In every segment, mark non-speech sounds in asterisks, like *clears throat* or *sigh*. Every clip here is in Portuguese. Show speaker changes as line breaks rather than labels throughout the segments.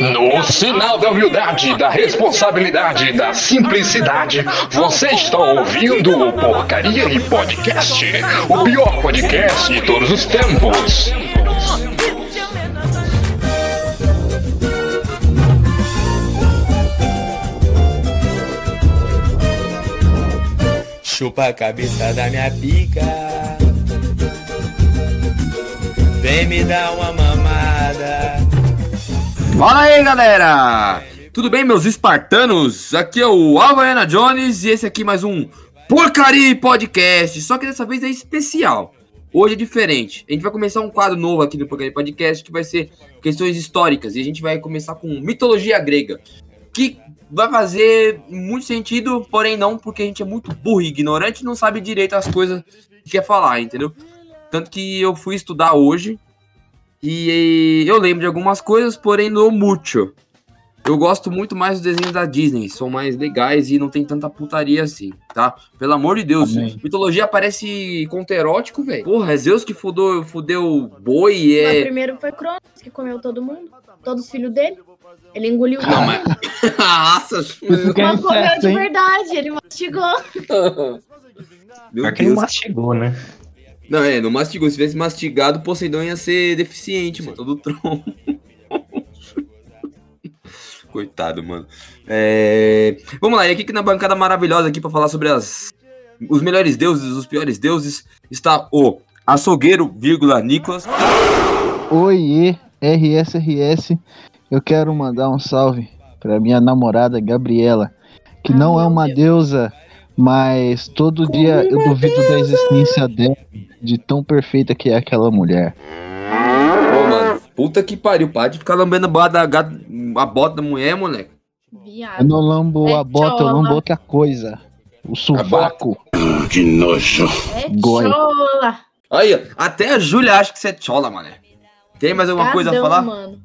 No sinal da humildade, da responsabilidade, da simplicidade, você está ouvindo o Porcaria e Podcast, o pior podcast de todos os tempos.
Chupa a cabeça da minha pica. Vem me dar uma mamada.
Fala aí, galera! Tudo bem, meus espartanos? Aqui é o Havaiana Jones e esse aqui é mais um Porcaria Podcast. Só que dessa vez é especial. Hoje é diferente. A gente vai começar um quadro novo aqui no Porcaria Podcast que vai ser questões históricas. E a gente vai começar com mitologia grega. Que vai fazer muito sentido, porém não, porque a gente é muito burro e ignorante e não sabe direito as coisas que quer falar, entendeu? Tanto que eu fui estudar hoje e eu lembro de algumas coisas, porém no mucho. Eu gosto muito mais dos desenhos da Disney, são mais legais e não tem tanta putaria assim, tá? Pelo amor de Deus,
Amém.
mitologia parece conto erótico, velho. Porra, é Zeus que fudeu, fudeu boi,
Mas
é...
primeiro foi Cronos, que comeu todo mundo, todos os filhos dele. Ele engoliu
Não,
tudo.
mas... *laughs* Nossa,
Isso que é
Mas comeu de verdade, ele mastigou. *laughs*
Meu
Pior que ele
Deus.
mastigou, né?
Não, é, não mastigou. Se tivesse mastigado, Poseidon ia ser deficiente, mano. Todo tronco. *laughs* Coitado, mano. É... Vamos lá, e aqui que na bancada maravilhosa aqui pra falar sobre as... os melhores deuses, os piores deuses, está o açougueiro, vírgula, Nicolas.
Oiê, RSRS. Eu quero mandar um salve pra minha namorada Gabriela, que
Ah,
não é uma
Deus.
deusa, mas todo dia eu duvido da existência dela, de tão perfeita que é aquela mulher.
Ô, mano, puta que pariu, para de ficar lambendo a bota da, gata- a bota da mulher, moleque.
Eu
Viado.
não lambo
É
a bota, eu lambo
chola.
outra coisa. O sovaco.
É *laughs*
Goi.
chola.
Aí, ó, até a Júlia acha que você é chola, mané. Tem mais alguma coisa a falar?
Mano.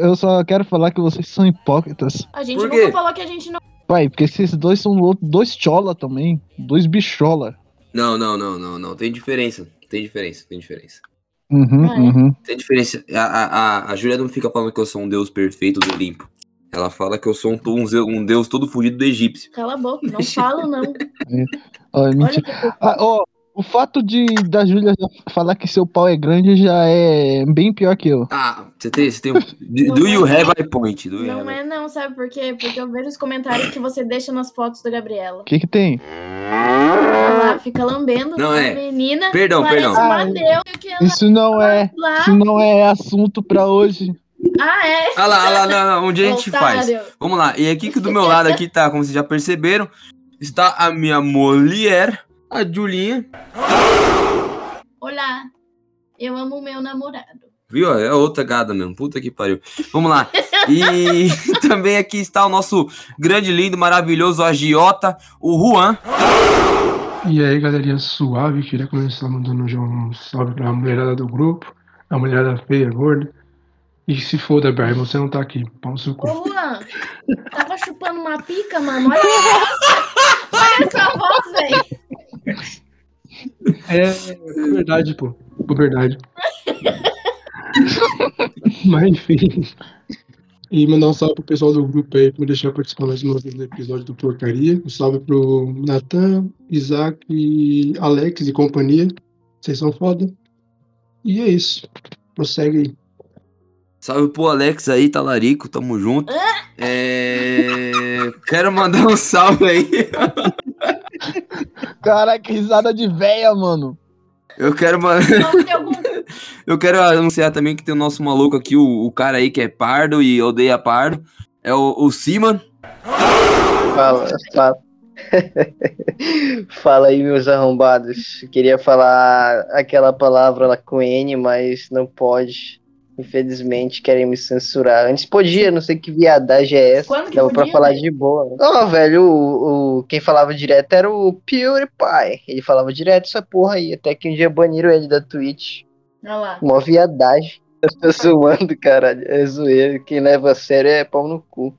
Eu só quero falar que vocês são hipócritas.
A gente nunca falou que a gente não.
Pai, porque esses dois são dois chola também. Dois bichola.
Não, não, não, não, não. Tem diferença. Tem diferença, tem diferença.
Uhum,
Ah, é?
uhum.
Tem diferença. A, a, a, Júlia não fica falando que eu sou um deus perfeito do Olimpo. Ela fala que eu sou um, um, um deus todo fugido do egípcio.
Cala a boca, não *laughs* falo, não.
É
Olha
mentira.
que
Ah, ó, o fato de da Júlia falar que seu pau é grande já é bem pior que eu.
Ah, você tem, você tem um. Do, you have a point? Do you
Não é não, sabe por quê? Porque eu vejo os comentários que você deixa nas fotos da Gabriela.
O que que tem?
Ela fica lambendo
Não
a
é.
menina.
Perdão, perdão.
Ah,
deusa que ela
Isso não é,
lá.
isso não é assunto pra hoje.
Ah, é?
Ah lá, ah lá, não, não, dia a gente faz. Vamos lá. E aqui que do meu lado aqui tá, como vocês já perceberam, está a minha mulher, a Julinha.
Olá, eu amo meu namorado.
Viu? É outra gada mesmo. Puta que pariu. Vamos lá. E *laughs* também aqui está o nosso grande, lindo, maravilhoso agiota, o Juan.
E aí, galerinha suave, queria começar mandando já um salve pra mulherada do grupo, a mulherada feia, gorda. E se foda, Barry, você não tá aqui, pau no seu cu.
Ô, Juan, tava chupando uma pica, mano. Olha *laughs* olha essa voz, velho.
É, verdade, pô, verdade. *laughs* Mas enfim. E mandar um salve pro pessoal do grupo aí, que me deixar participar mais uma vez do episódio do Porcaria. Um salve pro Natan, Isaac, e Alex e companhia. Vocês são foda. E é isso. Prossegue aí.
Salve pro Alex aí, talarico, tamo junto. É... Quero mandar um salve aí. *laughs*
Caraca, risada de véia, mano.
Eu quero, ma-
Vamos ter algum *laughs*
eu quero anunciar também que tem o nosso maluco aqui, o, o cara aí que é pardo e odeia pardo. É o, o Siman.
Fala, fala. *laughs* fala aí, meus arrombados. Queria falar aquela palavra lá com N, mas não pode. Infelizmente, querem me censurar. Antes podia, não sei que viadagem é essa.
Quando que
Dava pra
podia,
falar
velho?
de boa. Ó, velho, o, o- quem falava direto era o PewDiePie. Ele falava direto essa porra aí. Até que um dia baniram ele da Twitch.
Olha lá.
Mó viadagem. Eu tô zoando, caralho. É zoeira. Quem leva a sério é pau no cu.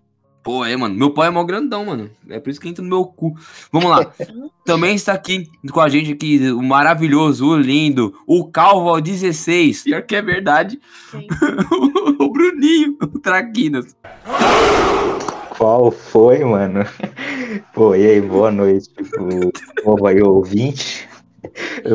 Pô, é, mano. Meu pai é mó grandão, mano. É por isso que entra no meu cu. Vamos lá. *laughs* Também está aqui com a gente aqui o maravilhoso, o lindo, o Calvo ao 16. Pior que é verdade. *laughs* O Bruninho, o Traquinas.
Qual foi, mano? Pô, e aí, boa noite, tipo, povo aí ouvinte.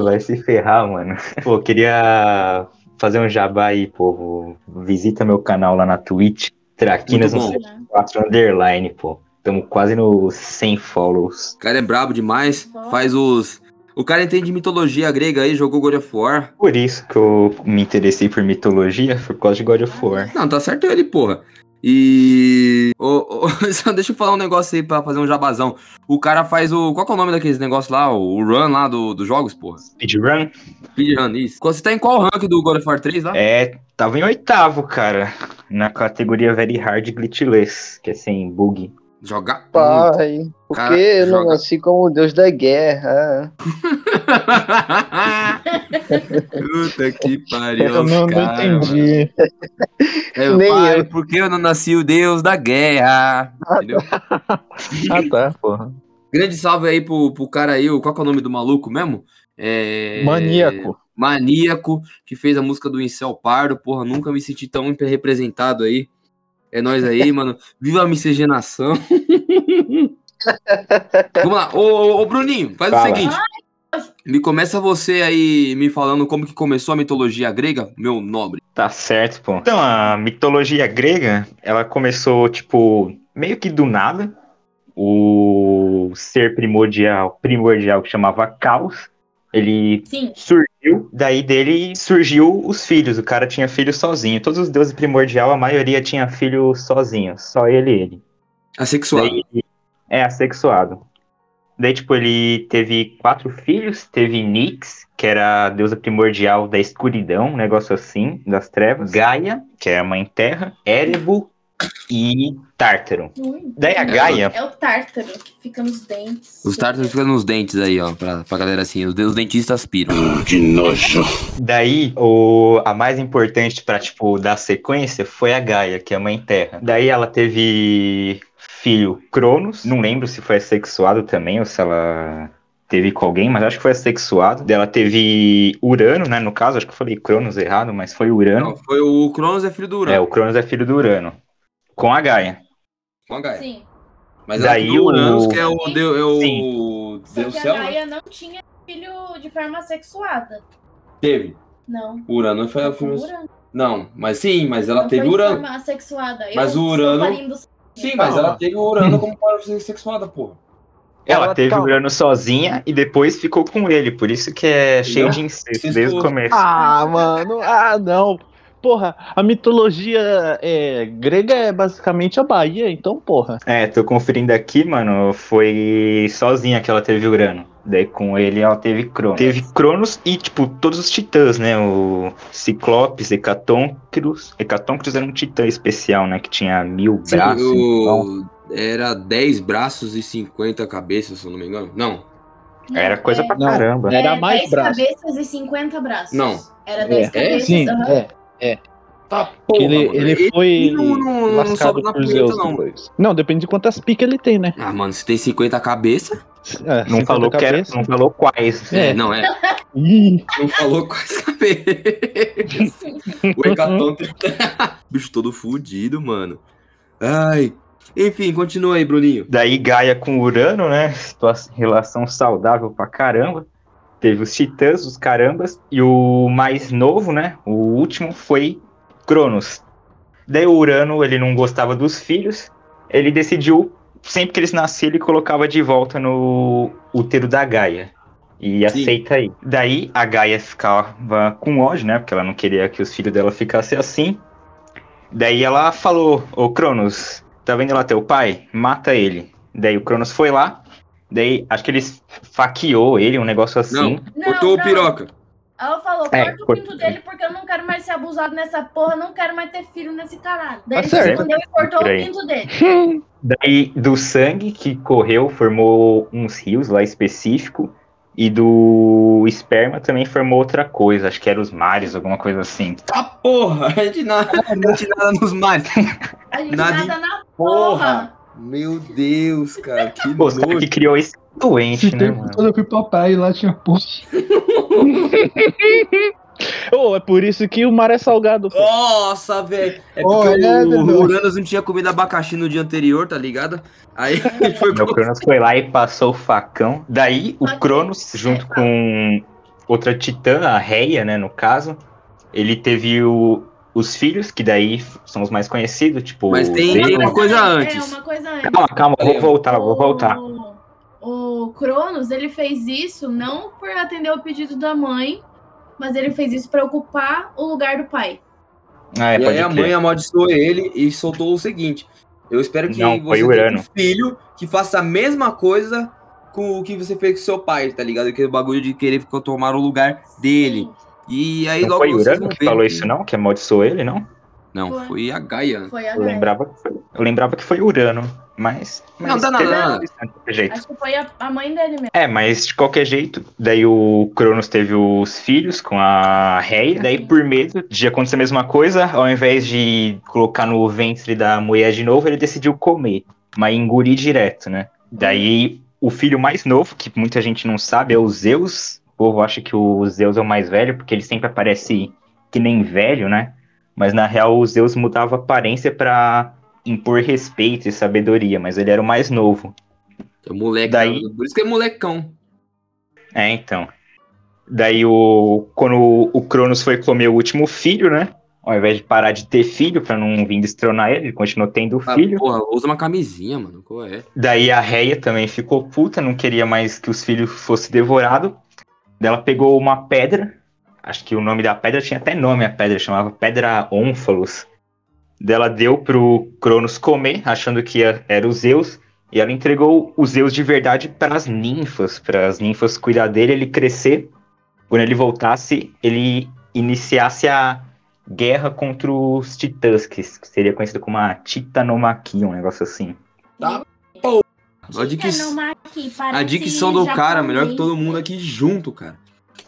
Vai se ferrar, mano. Pô, queria fazer um jabá aí, povo. Visita meu canal lá na Twitch, Traquinas
bom.
174 Underline, pô. Tamo quase no 100 follows.
O cara é brabo demais. Faz os. O cara entende mitologia grega aí, jogou God of War.
Por isso que eu me interessei por mitologia, por causa de God of War.
Não, tá certo ele, porra. E. Ô, *laughs* só deixa eu falar um negócio aí pra fazer um jabazão. O cara faz o. Qual que é o nome daqueles negócios lá? O run lá do, dos jogos, porra?
Speedrun?
Speedrun, isso. Você tá em qual rank do God of War 3 lá?
É, tava em oitavo, cara. Na categoria Very Hard Glitchless, que é sem bug.
Jogar muito.
Pai, por
Cara,
que eu não
joga.
nasci como o deus da guerra? *laughs*
Puta que pariu.
Eu não, não
cara,
entendi.
É,
Nem
pai,
eu.
por que eu não nasci o deus da guerra? Entendeu? *laughs*
Ah, tá, porra.
Grande salve aí pro, pro cara aí, o- qual que é o nome do maluco mesmo? É...
Maníaco.
Maníaco, que fez a música do Incel Pardo, porra, nunca me senti tão representado aí. É nós aí, mano. Viva a miscigenação. *laughs* Vamos lá, ô, ô, ô, Bruninho, faz
Fala.
o seguinte. Me começa você aí me falando como que começou a mitologia grega, meu nobre.
Tá certo, pô. Então, a mitologia grega, ela começou, tipo, meio que do nada. O ser primordial, primordial que chamava Caos, ele
Sim.
surgiu, daí dele surgiu os filhos. O cara tinha filho sozinho. Todos os deuses primordial, a maioria tinha filho sozinho, só ele e ele.
Assexuado.
Daí, é, assexuado. Daí, tipo, ele teve quatro filhos. Teve Nix, que era a deusa primordial da escuridão, um negócio assim, das trevas. Gaia, que é a mãe terra. Erebo e Tártaro.
Ui.
Daí a Gaia,
É o tártaro que fica nos dentes.
Os tártaros ficam nos dentes aí, ó, pra, pra galera assim. Os, os dentistas aspiram.
daí o, a mais importante pra, tipo, dar sequência foi a Gaia, que é a mãe terra. Daí ela teve filho Cronos, não lembro se foi assexuado também ou se ela teve com alguém, mas acho que foi assexuado. Daí Ela teve Urano, né, no caso, acho que eu falei Cronos errado, mas foi Urano.
Não, foi o Cronos é filho do Urano.
É, o Cronos é filho do Urano. Com a Gaia.
Com a Gaia.
Sim.
Mas
Daí
Daí o Uranus, que é o, deu, é o
Sim.
Só
Deus
que
céu,
a
né?
Gaia não tinha filho de forma sexuada.
Teve.
Não.
O Urano foi filho.
Urano.
Não, mas sim, mas ela
Não
teve Urano. Mas
Eu
o Urano- Sim, mas ela teve o Urano como para ser sexuada, porra.
Ela,
Ela
teve
tá-
Urano sozinha e depois ficou com ele, por isso que é cheio de incesto desde o começo.
Ah, mano, ah, não. Porra, a mitologia é, grega é basicamente a Bahia, então, porra.
É, tô conferindo aqui, mano, foi sozinha que ela teve Urano. Daí com ele ela teve Cronos. Teve Cronos e, tipo, todos os titãs, né? O Ciclopes, Hecatôncros. Hecatôncros era um titã especial, né? Que tinha mil
Sim,
braços. então,
o... Era 10 braços e 50 cabeças, se eu não me engano. Não,
Não,
Era coisa
é-
pra
Não.
caramba.
Era
é
mais
10
braços.
cabeças e 50 braços.
Não.
Era 10
É,
cabeças.
sim,
aham.
é.
Tá
Que
porra,
ele,
mano.
ele foi
não, não, não
lascado
sobe na punheta,
Zeus
não.
depois. Não, depende de quantas picas ele tem, né?
Ah, mano, se tem 50 cabeças.
É,
Não
50
falou, que era, não falou quais.
É,
É.
não é. Não falou quais cabeças. o Hecatonte. *laughs* Bicho todo fudido, mano. Ai. Enfim, continua aí, Bruninho.
Daí Gaia com Urano, né? Situação- Relação saudável pra caramba. Teve os titãs, os carambas. E o mais novo, né? O último foi Cronos. Daí o Urano, ele não gostava dos filhos. Ele decidiu, sempre que eles nasciam, ele colocava de volta no útero da Gaia. E
Sim.
aceita aí. Daí a Gaia ficava com ódio, né? Porque ela não queria que os filhos dela ficassem assim. Daí ela falou, ô Cronos, tá vendo lá teu pai? Mata ele. Daí o Cronos foi lá. Daí acho que ele faqueou ele, um negócio assim.
Não,
Não,
cortou o piroca.
Ela falou,
É,
corta o
corta-
pinto dele porque eu não quero mais ser abusado nessa porra, não quero mais ter filho nesse caralho. Daí
Tá
ele se escondeu e cortou
Por
o pinto dele. *laughs*
Daí do sangue que correu formou uns rios lá específico. E do esperma também formou outra coisa. Acho que era os mares, alguma coisa assim.
Tá porra, *laughs* a gente nada, a gente nada nos mares.
A gente
Nada
nada, na
Porra.
porra.
Meu Deus, cara, que
Pô,
nojo.
que criou esse doente, né,
tempo
mano?
todo eu fui pra praia e lá tinha post. *laughs*
Ô, é por isso que o mar é salgado. pô.
Nossa, velho. É porque
é,
o, Uranus não tinha comido abacaxi no dia anterior, tá ligado? Aí *laughs* foi
O Cronos foi lá e passou o facão. Daí o. Cronos, junto
É,
com outra titã, a Reia, né, no caso, ele teve o- os filhos, que daí são os mais conhecidos, tipo.
Mas tem- uma coisa
É,
antes.
uma coisa antes.
Calma, calma, vou voltar, vou voltar.
O, o Cronos, ele fez isso não por atender o pedido da mãe, mas ele fez isso para ocupar o lugar do pai.
Ah, é,
E aí a
crer.
mãe amaldiçoou ele e soltou o seguinte: Eu espero que
Não,
você
o
tenha um filho que faça a mesma coisa com o que você fez com seu pai, tá ligado? Aquele bagulho de querer ficar tomar o lugar dele. E aí
Não
logo
foi Urano que falou isso, não? Que amaldiçoou ele, não?
Não,
Foi.
foi a Gaia.
Foi a
Eu
Gaia.
lembrava que foi, eu lembrava que foi Urano, mas.
Não,
mas
dá nada,
teve
dá nada.
de qualquer jeito.
Acho que foi a, a mãe dele mesmo.
É, mas de qualquer jeito, daí o Cronos teve os filhos com a Reia, daí por medo de acontecer a mesma coisa, ao invés de colocar no ventre da mulher de novo, ele decidiu comer, mas engolir direto, né? Daí o filho mais novo, que muita gente não sabe, é o Zeus. O povo acha que o Zeus é o mais velho, porque ele sempre aparece que nem velho, né? Mas na real o Zeus mudava a aparência pra impor respeito e sabedoria, mas ele era o mais novo.
É moleque.
Daí-
Por isso que é molecão.
É, então. Daí o quando o, Cronos foi comer o último filho, né? Ao invés de parar de ter filho pra não vir destronar ele, ele continuou tendo
Ah,
filho.
porra, usa uma camisinha, mano. Qual é?
Daí a Reia também ficou puta, não queria mais que os filhos fossem devorados. Ela pegou uma pedra, acho que o nome da pedra tinha até nome a pedra, chamava Pedra Ônfalos. Daí ela deu pro Cronos comer, achando que era o Zeus, e ela entregou o Zeus de verdade para as ninfas, para as ninfas cuidar dele, ele crescer. Quando ele voltasse, ele iniciasse a guerra contra os titãs, que seria conhecido como a Titanomaquia, um negócio assim.
A dicção,
Aqui,
a dicção do cara, melhor que todo mundo aqui junto, cara.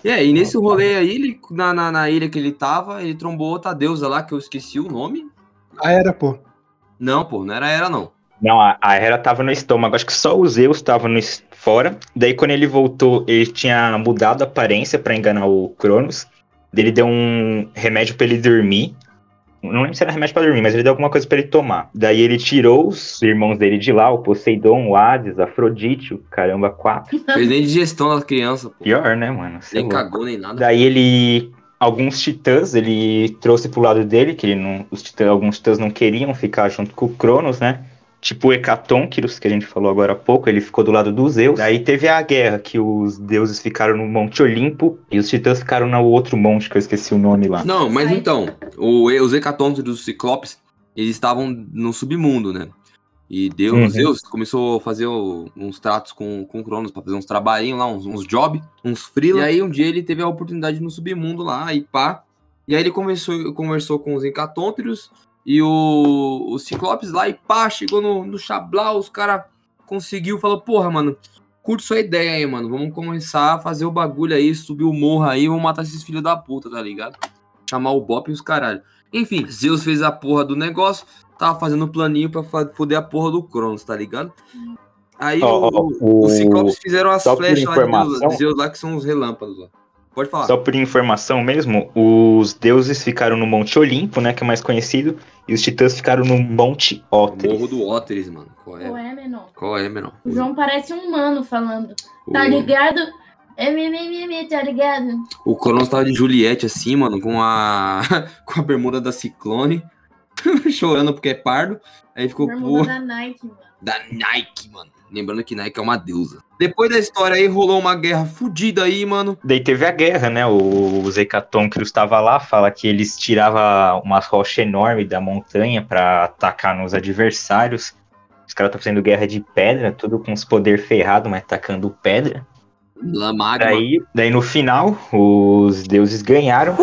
E aí, nesse rolê aí, ele, na, na, na ilha que ele tava, ele trombou outra deusa lá, que eu esqueci o nome.
Ah, era, pô.
Não, pô, não era ela, não.
Não, a, a Hera tava no estômago, acho que só o Zeus tava no, fora. Daí quando ele voltou, ele tinha mudado a aparência pra enganar o Cronos. Ele deu um remédio pra ele dormir. Não lembro se era remédio pra dormir, mas ele deu alguma coisa pra ele tomar. Daí ele tirou os irmãos dele de lá, o Poseidon, o Hades, Afrodite, o caramba, quatro. *laughs*
Fez nem digestão da criança, pô.
Pior, né, mano? É
Nem
louco.
cagou, nem nada.
Daí ele. Alguns titãs ele trouxe pro lado dele, que ele não, os titãs, alguns titãs não queriam ficar junto com o Cronos, né? Tipo o que a gente falou agora há pouco, ele ficou do lado dos Zeus. Daí teve a guerra, que os deuses ficaram no Monte Olimpo e os titãs ficaram no outro monte, que eu esqueci o nome lá.
Não, mas então, o, os hecatônquiros dos ciclopes, eles estavam no submundo, né? E Deus,
Uhum.
Zeus começou a fazer o- uns tratos com, com o Cronos pra fazer uns trabalhinhos lá, uns, uns job, uns freela. E aí um dia ele teve a oportunidade no submundo lá e pá. E aí ele começou, conversou com os hecatônquiros e o, o ciclopes lá e pá, chegou no, no Xablau, os caras conseguiu, falou, porra, mano, curto sua ideia aí, mano. Vamos começar a fazer o bagulho aí, subir o morro aí, vamos matar esses filhos da puta, tá ligado? Chamar o Bop e os caralho. Enfim, Zeus fez a porra do negócio, tava fazendo planinho pra foder a porra do Cronos, tá ligado? Aí
ó,
o-
o-
os Ciclopes fizeram as flechas lá de de Zeus lá, que são os relâmpagos lá. Pode falar.
Só por informação mesmo, os deuses ficaram no Monte Olimpo, né, que é mais conhecido, e os titãs ficaram no Monte
O
Óteres.
Morro do Óteres, mano. Qual é?
É, menor?
Qual é, menor?
O João parece um humano falando.
O-
Tá ligado? É mimimi, tá ligado?
O Cronos tava de Juliette assim, mano, com a *laughs* com a bermuda da Ciclone, *laughs* chorando porque é pardo. Aí ficou
Bermuda
pô,
da Nike, mano.
da Nike, mano. Lembrando que Nike é uma deusa. Depois da história aí, rolou uma guerra fodida aí, mano.
Daí teve a guerra, né? O Zecatônquiros estava lá, fala que eles tiravam umas rochas enormes da montanha pra atacar nos adversários. Os caras estão fazendo guerra de pedra, tudo com os poder ferrado, mas atacando pedra.
Magma.
Daí, daí no final, os deuses ganharam.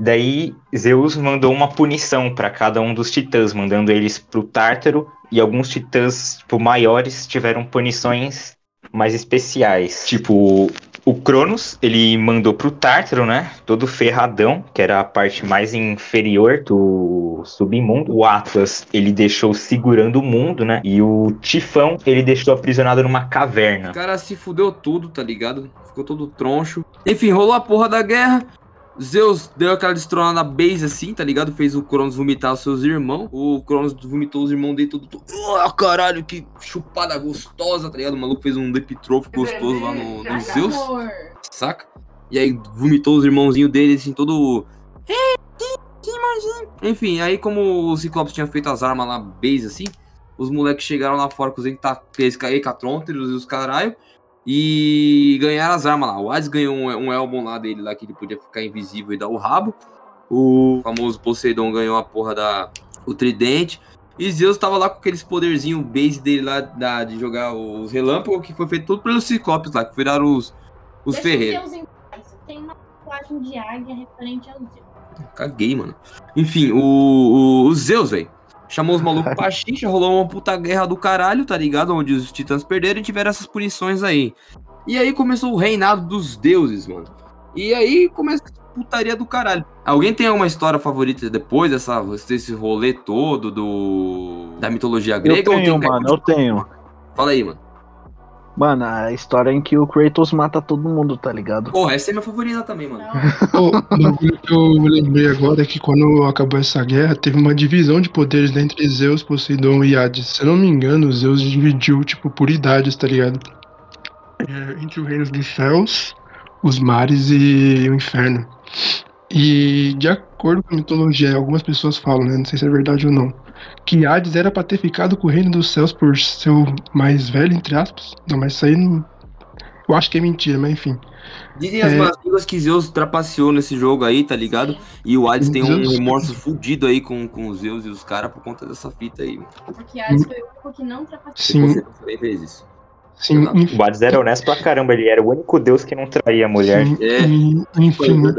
Daí Zeus mandou uma punição pra cada um dos titãs, mandando eles pro Tártaro. E alguns titãs tipo, maiores tiveram punições mais especiais. Tipo, O Cronos, ele mandou pro Tártaro, né? Todo ferradão, que era a parte mais inferior do submundo. O Atlas, ele deixou segurando o mundo, né? E o Tifão, ele deixou aprisionado numa caverna.
O cara se fudeu tudo, tá ligado? Ficou todo troncho. Enfim, rolou a porra da guerra. Zeus deu aquela destronada na base assim, tá ligado? Fez o Cronos vomitar os seus irmãos. O Cronos vomitou os irmãos dele tudo. Ah, caralho, que chupada gostosa, tá ligado? O maluco fez um Depitrof gostoso lá no, no Zeus, saca? E aí vomitou os irmãozinhos dele, assim, todo. "É, que- que irmãozinho?" Enfim, aí como o Ciclopes tinha feito as armas lá, base assim, os moleques chegaram lá fora com os Ecatronteros e os caralho. E ganharam as armas lá. O Hades ganhou um, um Elbon lá dele, lá que ele podia ficar invisível e dar o rabo. O famoso Poseidon ganhou a porra da. O tridente. E Zeus tava lá com aqueles poderzinho base dele lá da- de jogar os relâmpagos, que foi feito tudo pelos Ciclopes lá, que viraram os, os ferreiros.
Tem uma tatuagem de águia referente ao Zeus.
Caguei, mano. Enfim, o, o, o Zeus, velho. Chamou os *laughs* malucos pra xixa, rolou uma puta guerra do caralho, tá ligado? Onde os titãs perderam e tiveram essas punições aí. E aí começou o reinado dos deuses, mano. E aí começa a putaria do caralho. Alguém tem alguma história favorita depois dessa, desse rolê todo do da mitologia
Eu
grega? ou
tenho,
tem-
mano, eu tenho.
Fala aí, mano.
Mano, a história em que o Kratos mata todo mundo, tá ligado?
Porra, essa é minha favorita também, mano. *laughs*
O bagulho que eu lembrei agora é que quando acabou essa guerra, teve uma divisão de poderes entre Zeus, Poseidon e Hades. Se eu não me engano, Zeus dividiu, tipo, por idades, tá ligado? É, entre o reino dos céus, os mares e o inferno. E de acordo com a mitologia, algumas pessoas falam, né? Não sei se é verdade ou não. Que Hades era pra ter ficado com o reino dos céus por ser o mais velho, entre aspas. Não, mas isso aí não. Eu acho que é mentira, mas enfim.
Dizem as
É.
más línguas que Zeus trapaceou nesse jogo aí, tá ligado? E o Hades tem um remorso fudido aí com, com os Zeus e os caras por conta dessa fita aí.
Porque Hades foi o único que não ultrapassou.
Sim,
Você fez isso.
sim.
O Hades era honesto pra caramba, ele era o único deus que não traía a mulher.
Sim,
É.
enfim, né?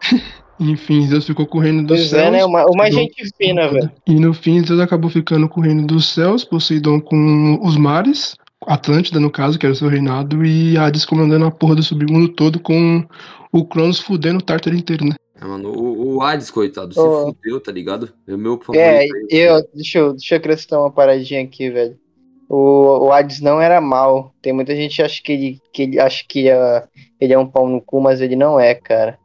*laughs* enfim, Zeus ficou com o reino dos
Pois
céus.
é, né? Uma, uma
Poseidon-
gente fina, velho.
E no fim, Zeus acabou ficando com o reino dos céus, Poseidon com os mares, Atlântida, no caso, que era o seu reinado, e Hades comandando a porra do submundo todo com o Cronos fudendo o Tártaro inteiro, né?
É, mano, o, o Hades, coitado, se fudeu, tá ligado? É o meu favorito.
É,
aí.
eu, deixa eu, deixa eu acrescentar uma paradinha aqui, velho. O, o Hades não era mal. Tem muita gente que acha que ele, que ele acha que é, ele é um pau no cu, mas ele não é, cara.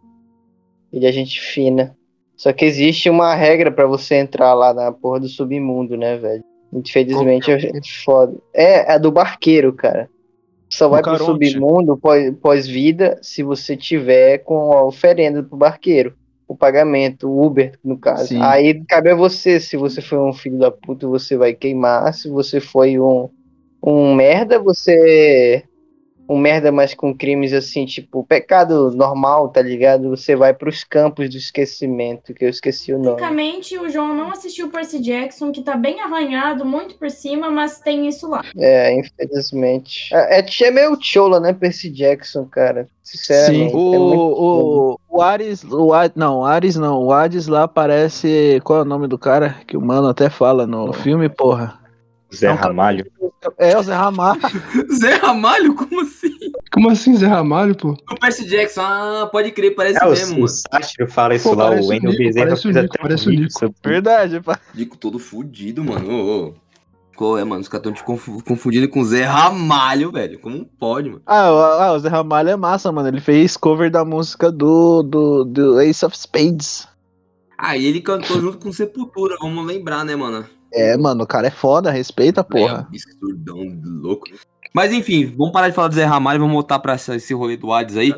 Ele é gente fina. Só que existe uma regra pra você entrar lá na porra do submundo, né, velho? Infelizmente é foda. É, a do barqueiro, cara. Só vai pro submundo pós- pós-vida se você tiver com a oferenda pro barqueiro. O pagamento, o Uber, no caso.
Sim.
Aí cabe a você. Se você foi um filho da puta, você vai queimar. Se você foi um, um merda, você. Um merda, mas com crimes assim, tipo, pecado normal, tá ligado? Você vai pros campos do esquecimento, que eu esqueci o nome.
Basicamente, o João não assistiu Percy Jackson, que tá bem arranhado, muito por cima, mas tem isso lá.
É, infelizmente. É, é, é meio chola, né, Percy Jackson, cara? Sinceramente.
O,
é
o, o Ares, o Hades, não, o Ares não, o Hades lá parece, qual é o nome do cara? Que o mano até fala no filme, porra.
Zé
Não,
Ramalho.
É o Zé Ramalho. *laughs*
Zé Ramalho? Como assim?
Como assim, Zé Ramalho, pô?
O Percy Jackson, ah, pode crer, parece
É,
mesmo,
o, o
mano.
Sátiro fala isso
Pô,
lá,
parece
o Wendel
Nico,
Bezerra
parece o
fez
Nico,
até
parece o Nico.
sobre
Verdade, pá.
Dico todo fudido, mano. Ô, ô. Qual é, mano? Os caras tão te confu- confundindo com o Zé Ramalho, velho. Como pode, mano?
Ah, o, ah, o Zé Ramalho é massa, mano. Ele fez cover da música do, do, do Ace of Spades.
Ah, e ele cantou junto com Sepultura, vamos lembrar, né, mano?
É, mano, o cara é foda, respeita, porra.
É, absurdão, louco. Mas enfim, vamos parar de falar do Zé Ramalho e vamos voltar pra essa- esse rolê do Hades aí.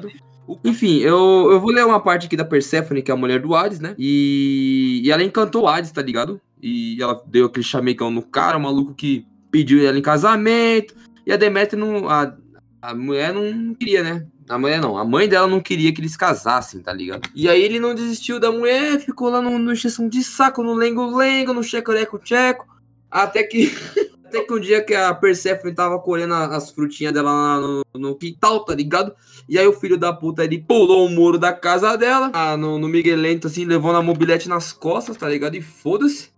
Enfim, eu, eu vou ler uma parte aqui da Persephone, que é a mulher do Hades, né? E, e ela encantou o Hades, tá ligado? E ela deu aquele chamecão no cara, o maluco que pediu ela em casamento. E a Deméter não. A, a mulher não queria, né? A mulher não, a mãe dela não queria que eles casassem, tá ligado? E aí ele não desistiu da mulher, ficou lá no, no de saco, no lengo-lengo, no checo-leco-checo. Até que. *laughs* Até que um dia que a Persephone tava colhendo a- as frutinhas dela lá no, no quintal, tá ligado? E aí o filho da puta, ele pulou o muro da casa dela, ah, no, no Miguelento, assim, levou na mobilete nas costas, tá ligado? E foda-se.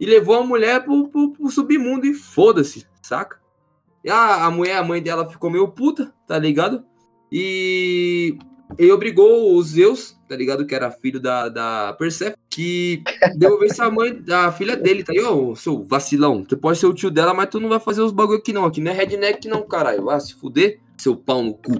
E levou a mulher pro, pro, pro submundo e foda-se, saca? E a, a mulher, a mãe dela ficou meio puta, tá ligado? E ele obrigou o Zeus, tá ligado? Que era filho da, da Persephone, que devolvesse a mãe, a filha dele, tá aí, seu vacilão. Tu pode ser o tio dela, mas tu não vai fazer os bagulho aqui não. Aqui não é redneck não, caralho. Vai se fuder, seu pau no cu.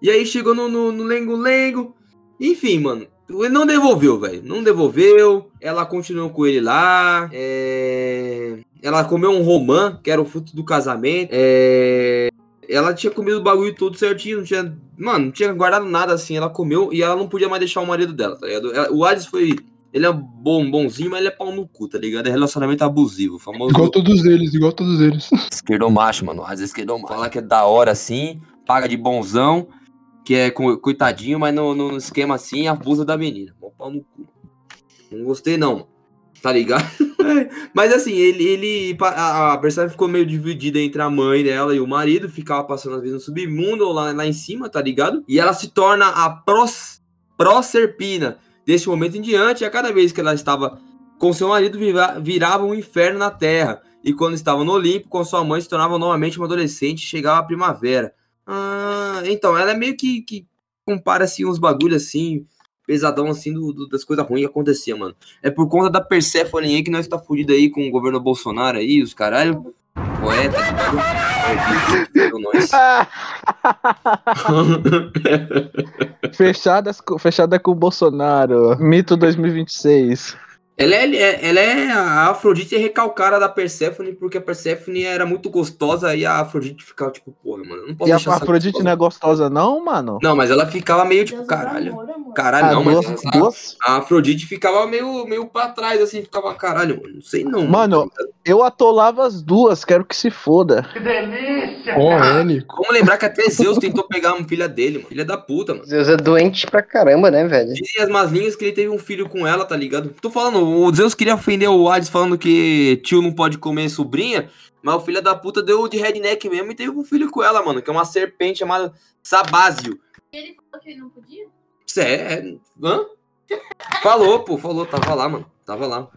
E aí chegou no, no, no lengo-lengo. Enfim, mano. Ele não devolveu, velho. Não devolveu. Ela continuou com ele lá. É... Ela comeu um romã, que era o fruto do casamento. É... Ela tinha comido o bagulho todo certinho, não tinha. Mano, não tinha guardado nada assim. Ela comeu e ela não podia mais deixar o marido dela, tá ligado? Ela- O Hades foi. Ele é bom, bonzinho, mas ele é pau no cu, tá ligado? É relacionamento abusivo. Famoso.
Igual todos eles, igual todos eles. *laughs*
Esquerdo macho, mano. Às vezes esquerdo macho. Fala que é da hora assim, paga de bonzão, que é co- coitadinho, mas no, no esquema assim, abusa da menina. Mó pau no cu. Não gostei, não, mano. Tá ligado? *laughs* mas assim, ele. ele a, a Persephone ficou meio dividida entre a mãe dela e o marido, ficava passando às vezes no submundo ou lá, lá em cima, tá ligado? E ela se torna a pros, Proserpina. Deste momento em diante, a cada vez que ela estava com seu marido, vira- virava um inferno na terra. E quando estava no Olimpo, com sua mãe, se tornava novamente uma adolescente e chegava a primavera. Ah, então, ela é meio que, que compara assim, uns bagulhos assim, pesadão assim, do, do- das coisas ruins que aconteciam, mano. É por conta da Persephone aí que nós tá fudido aí com o governo Bolsonaro aí, os caralho. Poeta. *laughs* *laughs*
Fechadas, fechada com o Bolsonaro. Mito 2026.
Ela é, ela é a Afrodite recalcada da Persephone, porque a Persephone era muito gostosa e a Afrodite ficava tipo, porra, mano, não posso
E a Afrodite
gostosa.
não é gostosa, não, mano?
Não, mas ela ficava meio tipo,
Deus do
caralho.
amor, amor.
Caralho,
Ah,
não, mas
duas,
a Afrodite ficava meio, meio pra trás, assim, ficava, caralho, mano, não sei não.
Mano, eu atolava as duas, quero que se foda.
Ó, Énico.
Vamos lembrar que até Zeus tentou pegar uma filha dele, mano. Filha da puta, mano.
Zeus é doente pra caramba, né, velho?
Dizem as más línguas que ele teve um filho com ela, tá ligado? Tô falando, o Zeus queria ofender o Hades falando que tio não pode comer sobrinha, mas o filho da puta deu de redneck mesmo e teve um filho com ela, mano, que é uma serpente chamada Sabásio.
Ele falou que ele não podia?
É. Hã? Falou, pô, falou, tava lá, mano. Tava lá.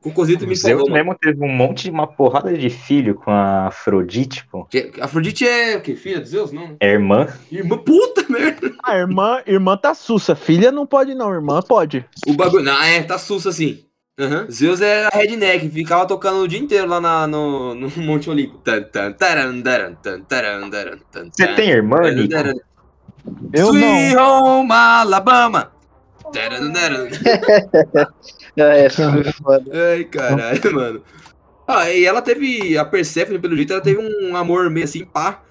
O Cocosito me
Zeus
falou, mano.
mesmo teve um monte de uma porrada de filho com a Afrodite, pô.
Que- Afrodite é o quê? Filha de Zeus? Não. né?
É irmã.
Irmã, puta merda.
A irmã, irmã tá sussa. Filha não pode, não. Irmã pode.
O bagulho. Não, é, tá sussa assim. Aham. Zeus era redneck, ficava tocando o dia inteiro lá na- no, no *laughs* Monte Olimpo. Tan,
Você tem irmã, Nico?
Eu
Sweet
não.
Home Alabama. *laughs*
É, foi foda.
Ai, caralho, mano. Ah, e ela teve. A Persephone, pelo jeito, ela teve um amor meio assim, pá,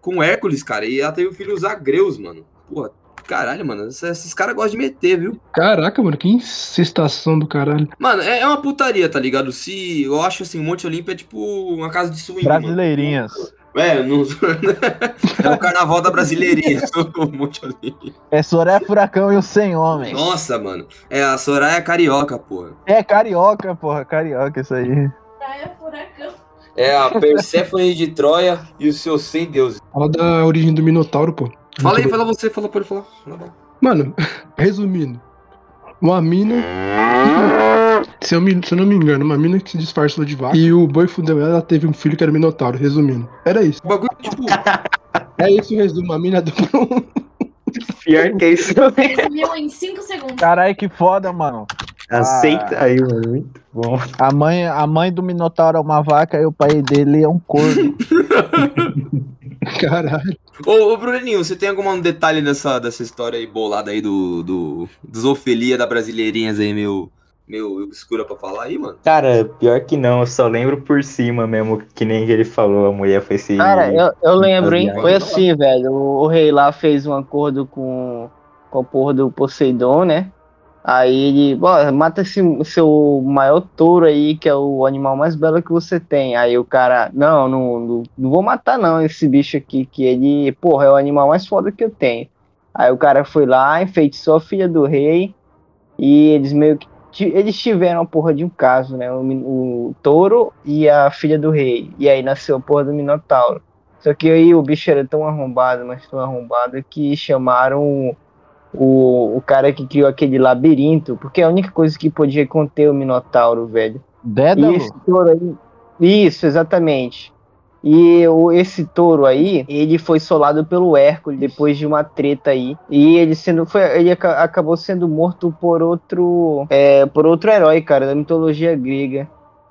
com Hércules, cara. E ela teve o filho Zagreus, mano. Porra, caralho, mano. Esses, caras gostam de meter, viu?
Caraca, mano, que incestação do caralho.
Mano, é, é uma putaria, tá ligado? Se. Eu acho assim, o Monte Olimpo é tipo uma casa de swing. mano.
Brasileirinhas.
É, não... *laughs* é o carnaval da brasileirinha, *laughs* o.
É Soraya Furacão e os 100 homens.
Nossa, mano. É a Soraya Carioca, porra.
É carioca, porra. Carioca, isso aí.
Praia Furacão.
É a Perséfone de Troia e os seus 100 deuses.
Fala da origem do Minotauro, pô.
Fala aí, fala você, fala, pode falar. Fala, fala.
Mano, *laughs* resumindo. Uma mina. Se eu, me- se eu não me engano, uma mina que se disfarçou de vaca. E o boi fudeu ela, ela teve um filho que era Minotauro, resumindo. Era isso.
O bagulho, tipo,
É isso o resumo. A mina um.
Pior que isso.
Resumiu em 5 segundos.
Caralho, que foda, mano.
Aceita aí, mano. Muito bom.
A mãe, a mãe do Minotauro é uma vaca e o pai dele é um corno. *laughs*
Caralho.
Ô, ô Bruninho, você tem algum detalhe dessa, dessa história aí bolada aí do, do dos Ofelia da Brasileirinhas aí, meio, meio obscura pra falar aí, mano?
Cara, pior que não, eu só lembro por cima mesmo, que nem ele falou, a mulher foi se.
Cara, eu, eu lembro, hein? Foi assim, velho. O, o rei lá fez um acordo com, com a porra do Poseidon, né? Aí ele, bora, mata esse seu maior touro aí, que é o animal mais belo que você tem. Aí o cara, não, não, não, não vou matar não esse bicho aqui, que ele, porra, é o animal mais foda que eu tenho. Aí o cara foi lá, enfeitiçou a filha do rei, e eles meio que, eles tiveram a porra de um caso, né? O, o touro e a filha do rei. E aí nasceu a porra do Minotauro. Só que aí o bicho era tão arrombado, mas tão arrombado, que chamaram o, o cara que criou aquele labirinto, porque é a única coisa que podia conter o Minotauro, velho. E
Dédalo?
esse touro aí. Isso, exatamente. E o, esse touro aí, ele foi solado pelo Hércules depois de uma treta aí. E ele sendo foi, ele aca- acabou sendo morto por outro é, por outro herói, cara, da mitologia grega.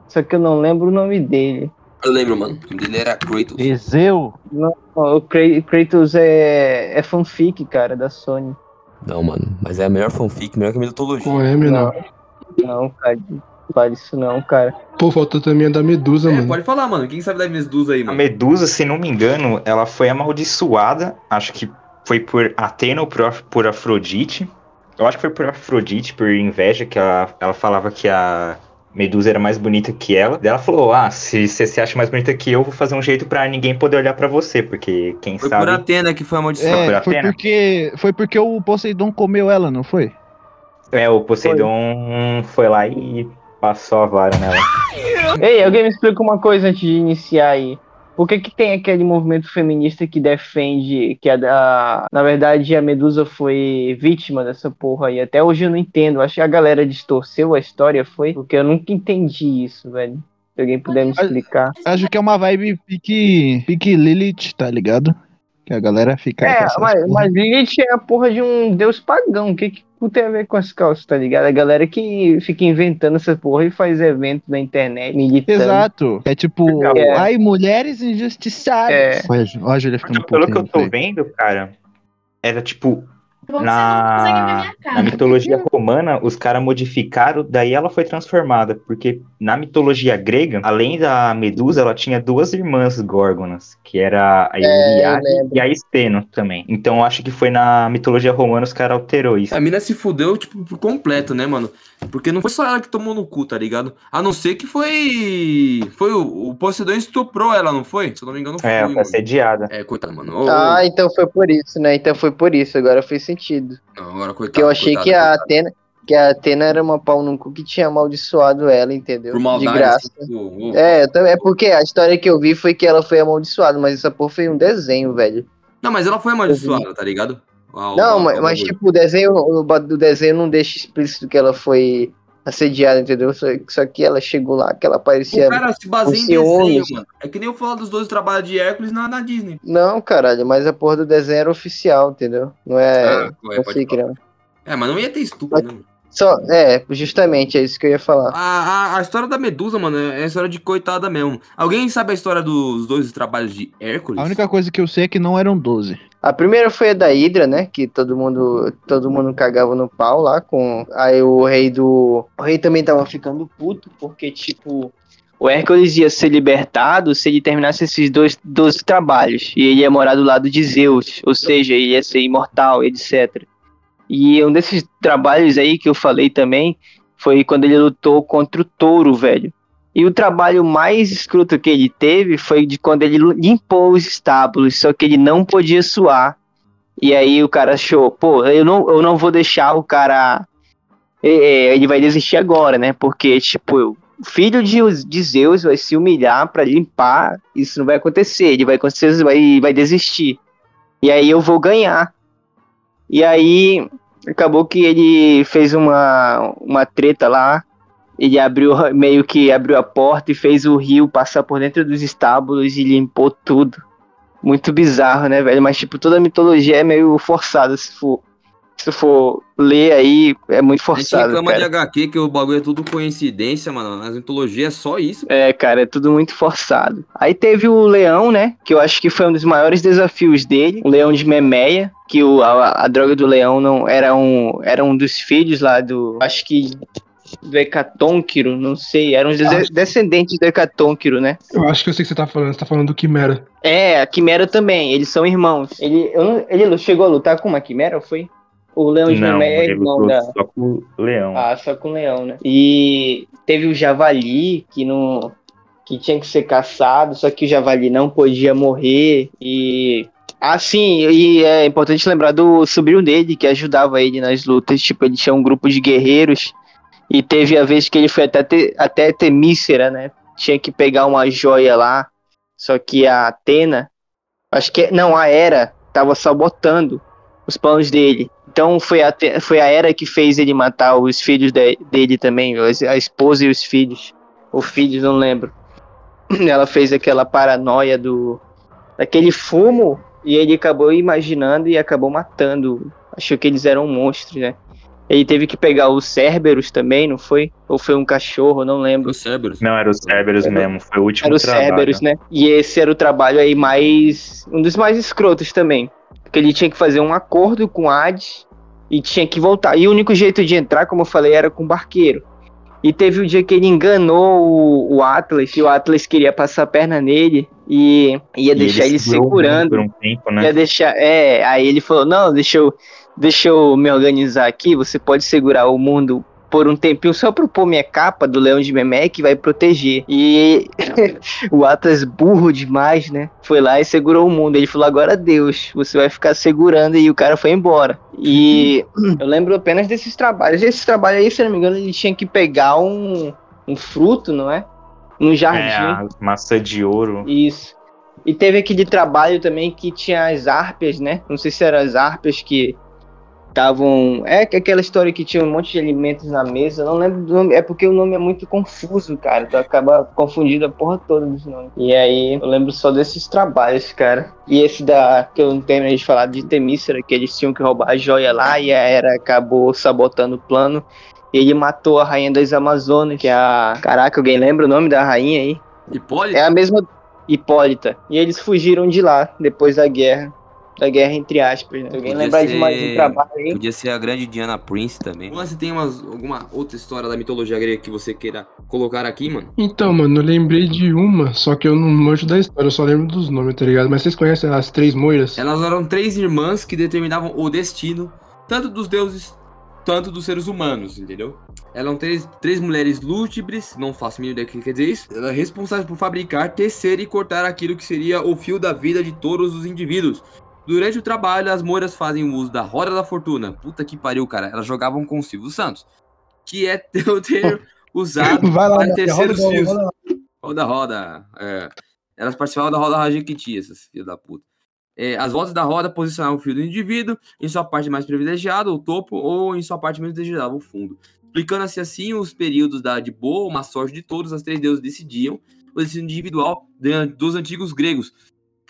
Só que eu não lembro o nome dele.
Eu lembro, mano. O nome dele era Kratos.
Ezeu?
Não, o Kra- Kratos é, é fanfic, cara, da Sony.
Não, mano, mas é a melhor fanfic, melhor que a mitologia.
Qual é, menor?
Não, cara, não fale isso não, cara.
Pô, faltou também a da Medusa,
É,
mano.
pode falar, mano. Quem sabe da Medusa aí,
A
mano?
Medusa, se não me engano, ela foi amaldiçoada. Acho que foi por Atena ou por, por Afrodite. Eu acho que foi por Afrodite, por inveja, que ela, ela falava que a Medusa era mais bonita que ela. Daí ela falou: Ah, se você se acha mais bonita que eu, vou fazer um jeito pra ninguém poder olhar pra você, porque quem
Foi
sabe.
por Atena que foi
por
É, foi
Atena?
porque, foi porque o Poseidon comeu ela, não foi?
É, o Poseidon foi lá e passou a vara nela.
Ei, alguém me explica uma coisa antes de iniciar aí. Por que, que tem aquele movimento feminista que defende que a, a- na verdade a Medusa foi vítima dessa porra aí? Até hoje eu não entendo. Acho que a galera distorceu a história, foi? Porque eu nunca entendi isso, velho. Se alguém puder me explicar.
Acho que é uma vibe pique, pique Lilith, tá ligado? Que a galera fica.
É, mas, mas Lilith é a porra de um deus pagão. O que, que tem a ver com as calças, tá ligado? A galera que fica inventando essa porra e faz evento na internet, militando.
Exato. É tipo,
É.
ai, mulheres injustiçadas.
É.
Olha, olha a Júlia ficando
Porque pelo que eu tô vendo, cara, era tipo.
Bom que você não consegue ver
Na,
minha cara.
na mitologia romana, os caras modificaram, daí ela foi transformada. Porque na mitologia grega, além da Medusa, ela tinha duas irmãs górgonas, que era a Iliade
lembro.
e a Esteno também. Então eu acho que foi na mitologia romana os caras alterou isso.
A mina se fudeu, tipo, por completo, né, mano? Porque não foi só ela que tomou no cu, tá ligado? A não ser que foi. Foi o, o Poseidon estuprou ela, não foi? Se eu não me engano, foi.
É, foi assediada.
É, coitado, mano. Ô,
Ah, então foi por isso, né? Então foi por isso, agora fez sentido.
Não, agora, coitado.
Porque eu achei
coitado,
que a
coitado.
Atena, que a Atena era uma pau no cu que tinha amaldiçoado ela, entendeu?
Por maldade.
De graça.
assim, ô.
É, também- é porque a história que eu vi foi que ela foi amaldiçoada, mas essa porra foi um desenho, velho.
Não, mas ela foi amaldiçoada, tá ligado? Ah, o-
Não,
o-
mas,
o
mas, tipo, o desenho, o do desenho não deixa explícito que ela foi assediada, entendeu? Só, só que ela chegou lá, que ela parecia.
O cara se baseia em desenho, mano. É que nem eu falar dos dois trabalhos de Hércules na, na Disney.
Não, caralho, mas a porra do desenho era oficial, entendeu? Não é.
Ah,
não
pode falar.
não.
É, mas não ia ter estupro, né? mano?
Só, é, justamente, é isso que eu ia falar.
A, a, a história da Medusa, mano, é a história de coitada mesmo. Alguém sabe a história dos dois trabalhos de Hércules?
A única coisa que eu sei é que não eram 12.
A primeira foi a da Hydra, né? Que todo mundo, todo mundo cagava no pau lá com. Aí o rei do. O rei também tava ficando puto, porque, tipo, o Hércules ia ser libertado se ele terminasse esses dois, 12 trabalhos. E ele ia morar do lado de Zeus, ou seja, ele ia ser imortal, etc. E um desses trabalhos aí que eu falei também foi quando ele lutou contra o touro, velho. E o trabalho mais escroto que ele teve foi de quando ele limpou os estábulos, só que ele não podia suar. E aí o cara achou, pô, eu não, eu não vou deixar o cara. é, ele vai desistir agora, né? Porque, tipo, o filho de, de Zeus vai se humilhar pra limpar, isso não vai acontecer. Ele vai vai, vai desistir. E aí eu vou ganhar. E aí acabou que ele fez uma, uma treta lá. Ele abriu *laughs* meio que abriu a porta e fez o rio passar por dentro dos estábulos e limpou tudo. Muito bizarro, né, velho? Mas tipo, toda a mitologia é meio forçada, se for se for ler aí, é muito
A gente
forçado,
reclama de
cara.
HQ que o bagulho é tudo coincidência, mano. Nas mitologias é só isso.
É, cara, é tudo muito forçado. Aí teve o leão, né? Que eu acho que foi um dos maiores desafios dele. O leão de Memeia. Que o, a, a droga do leão não era um, era um dos filhos lá do. Acho que. Do Hecatônquiro, não sei. Eram os des- descendentes do Hecatônquiro, né?
Eu acho que eu sei o que você tá falando. Você tá falando do Quimera.
É, a Quimera também. Eles são irmãos. Ele, não- ele chegou a lutar com uma Quimera, ou foi? O leão de
Não,
é irmão da.
só com o leão.
Ah, só com leão, né? E teve o javali que não que tinha que ser caçado, só que o javali não podia morrer e ah, sim, e é importante lembrar do sobrinho dele que ajudava ele nas lutas, tipo, ele tinha um grupo de guerreiros e teve a vez que ele foi até te, até Temícera, né? Tinha que pegar uma joia lá, só que a Atena, acho que não, a Hera tava sabotando os planos dele. Então foi a, foi a Hera que fez ele matar os filhos de- dele também, a esposa e os filhos. Ou filhos, não lembro. *clears throat* ela fez aquela paranoia do daquele fumo e ele acabou imaginando e acabou matando. Achou que eles eram monstros, né? Ele teve que pegar os Cerberus também, não foi? Ou foi um cachorro, não lembro.
Os Cerberus.
Não, era o Cerberus
Era-
mesmo, foi o último
Era o
trabalho.
Cerberus, né? E esse era o trabalho aí mais. Um dos mais escrotos também. Porque ele tinha que fazer um acordo com o Hades e tinha que voltar. E o único jeito de entrar, como eu falei, era com o barqueiro. E teve o dia que ele enganou o, o Atlas, e o Atlas queria passar a perna nele e ia
E
deixar ele,
segurou
segurando.
Por um tempo, né?
Ia deixar. É, aí ele falou: não, deixa eu, deixa eu me organizar aqui. Você pode segurar o mundo por um tempinho só pra pôr minha capa do Leão de Memé que vai proteger. E *laughs* o Atlas, burro demais, né? Foi lá e segurou o mundo. Ele falou: agora Deus, você vai ficar segurando. E o cara foi embora. E eu lembro apenas desses trabalhos. Esse trabalho aí, se não me engano, ele tinha que pegar um, um fruto, não é? Num jardim.
É, a maçã de ouro.
Isso. E teve aquele trabalho também que tinha as árpias, né? Não sei se eram as árpias que estavam. É que aquela história que tinha um monte de alimentos na mesa. Não lembro do nome. É porque o nome é muito confuso, cara. Tu acaba confundindo a porra toda dos nomes. E aí eu lembro só desses trabalhos, cara. E esse da. Que eu não terminei de falar de Temícera, que eles tinham que roubar a joia lá e a Era acabou sabotando o plano. E ele matou a rainha das Amazonas, que é a. Caraca, alguém lembra o nome da rainha aí?
Hipólito?
É a mesma Hipólita. E eles fugiram de lá depois da guerra. Da guerra entre aspas, né? Se alguém
Podia
lembrar de mais
ser-
um trabalho aí.
Podia ser a grande Diana Prince também.
Você tem umas, alguma outra história da mitologia grega que você queira colocar aqui, mano?
Então, mano, eu lembrei de uma, só que eu não manjo da história, eu só lembro dos nomes, tá ligado? Mas vocês conhecem as três moiras?
Elas eram três irmãs que determinavam o destino, tanto dos deuses, tanto dos seres humanos, entendeu? Eram três, três mulheres lúgubres, não faço a mínima ideia do que quer dizer isso. Elas responsáveis por fabricar, tecer e cortar aquilo que seria o fio da vida de todos os indivíduos. Durante o trabalho, as moiras fazem o uso da roda da fortuna. Puta que pariu, cara. Elas jogavam com o Silvio Santos. Que é *laughs* o ter usado
Vai lá,
para tecer
roda
fios.
roda.
Roda, roda. É. Elas participavam da roda Rajequiti, essas filhas da puta. É, as voltas da roda posicionavam o fio do indivíduo em sua parte mais privilegiada, o topo, ou em sua parte menos privilegiada, o fundo. Explicando-se assim os períodos da de boa ou má sorte de todos, as três deuses decidiam o destino individual dos antigos gregos.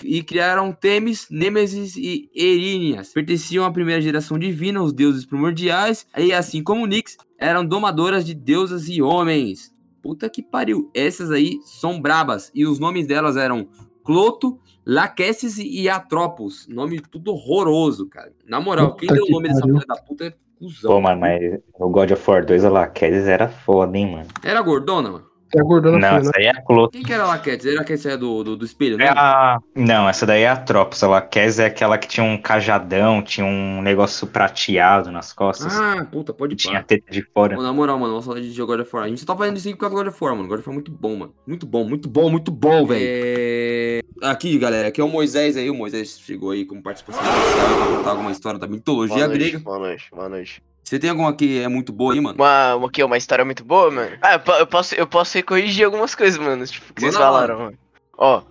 E criaram Temis, Nêmesis e Eríneas. Pertenciam à primeira geração divina, os deuses primordiais, e assim como Nix, eram domadoras de deusas e homens. Puta que pariu. Essas aí são brabas. E os nomes delas eram Cloto, Laquesis e Atropos. Nome tudo horroroso, cara. Na moral, quem
Puta
deu o nome dessa filha da puta é cuzão.
Pô, mano, mas o God of War 2, a Laquedes era foda, hein, mano.
Era gordona, mano?
É a gordona
Não,
fina,
essa
né?
aí é a Cloto.
Quem que era a Laquesis? Era a Laquesis é do, do, do espelho, né?
É a... Não, essa daí é a Tropos. A Laquedes é aquela que tinha um cajadão, tinha um negócio prateado nas costas.
Ah, puta, pode
tinha
pá.
a teta de fora.
Pô, na moral, mano, vamos falar de jogo God of War. A gente só tá fazendo isso aqui por causa do God of War, mano. God of War é muito bom, mano. Muito bom, muito bom, muito bom, velho. É... Aqui, galera, aqui é o Moisés aí. O Moisés chegou aí como participação especial pra contar alguma história da mitologia
Boa noite,
grega.
boa noite, boa noite.
Você tem alguma que é muito boa aí, mano?
Uma, uma, que, uma história muito boa, mano? Ah, eu, eu posso, eu posso corrigir algumas coisas, mano, tipo, que vocês
lá.
falaram, mano. Ó,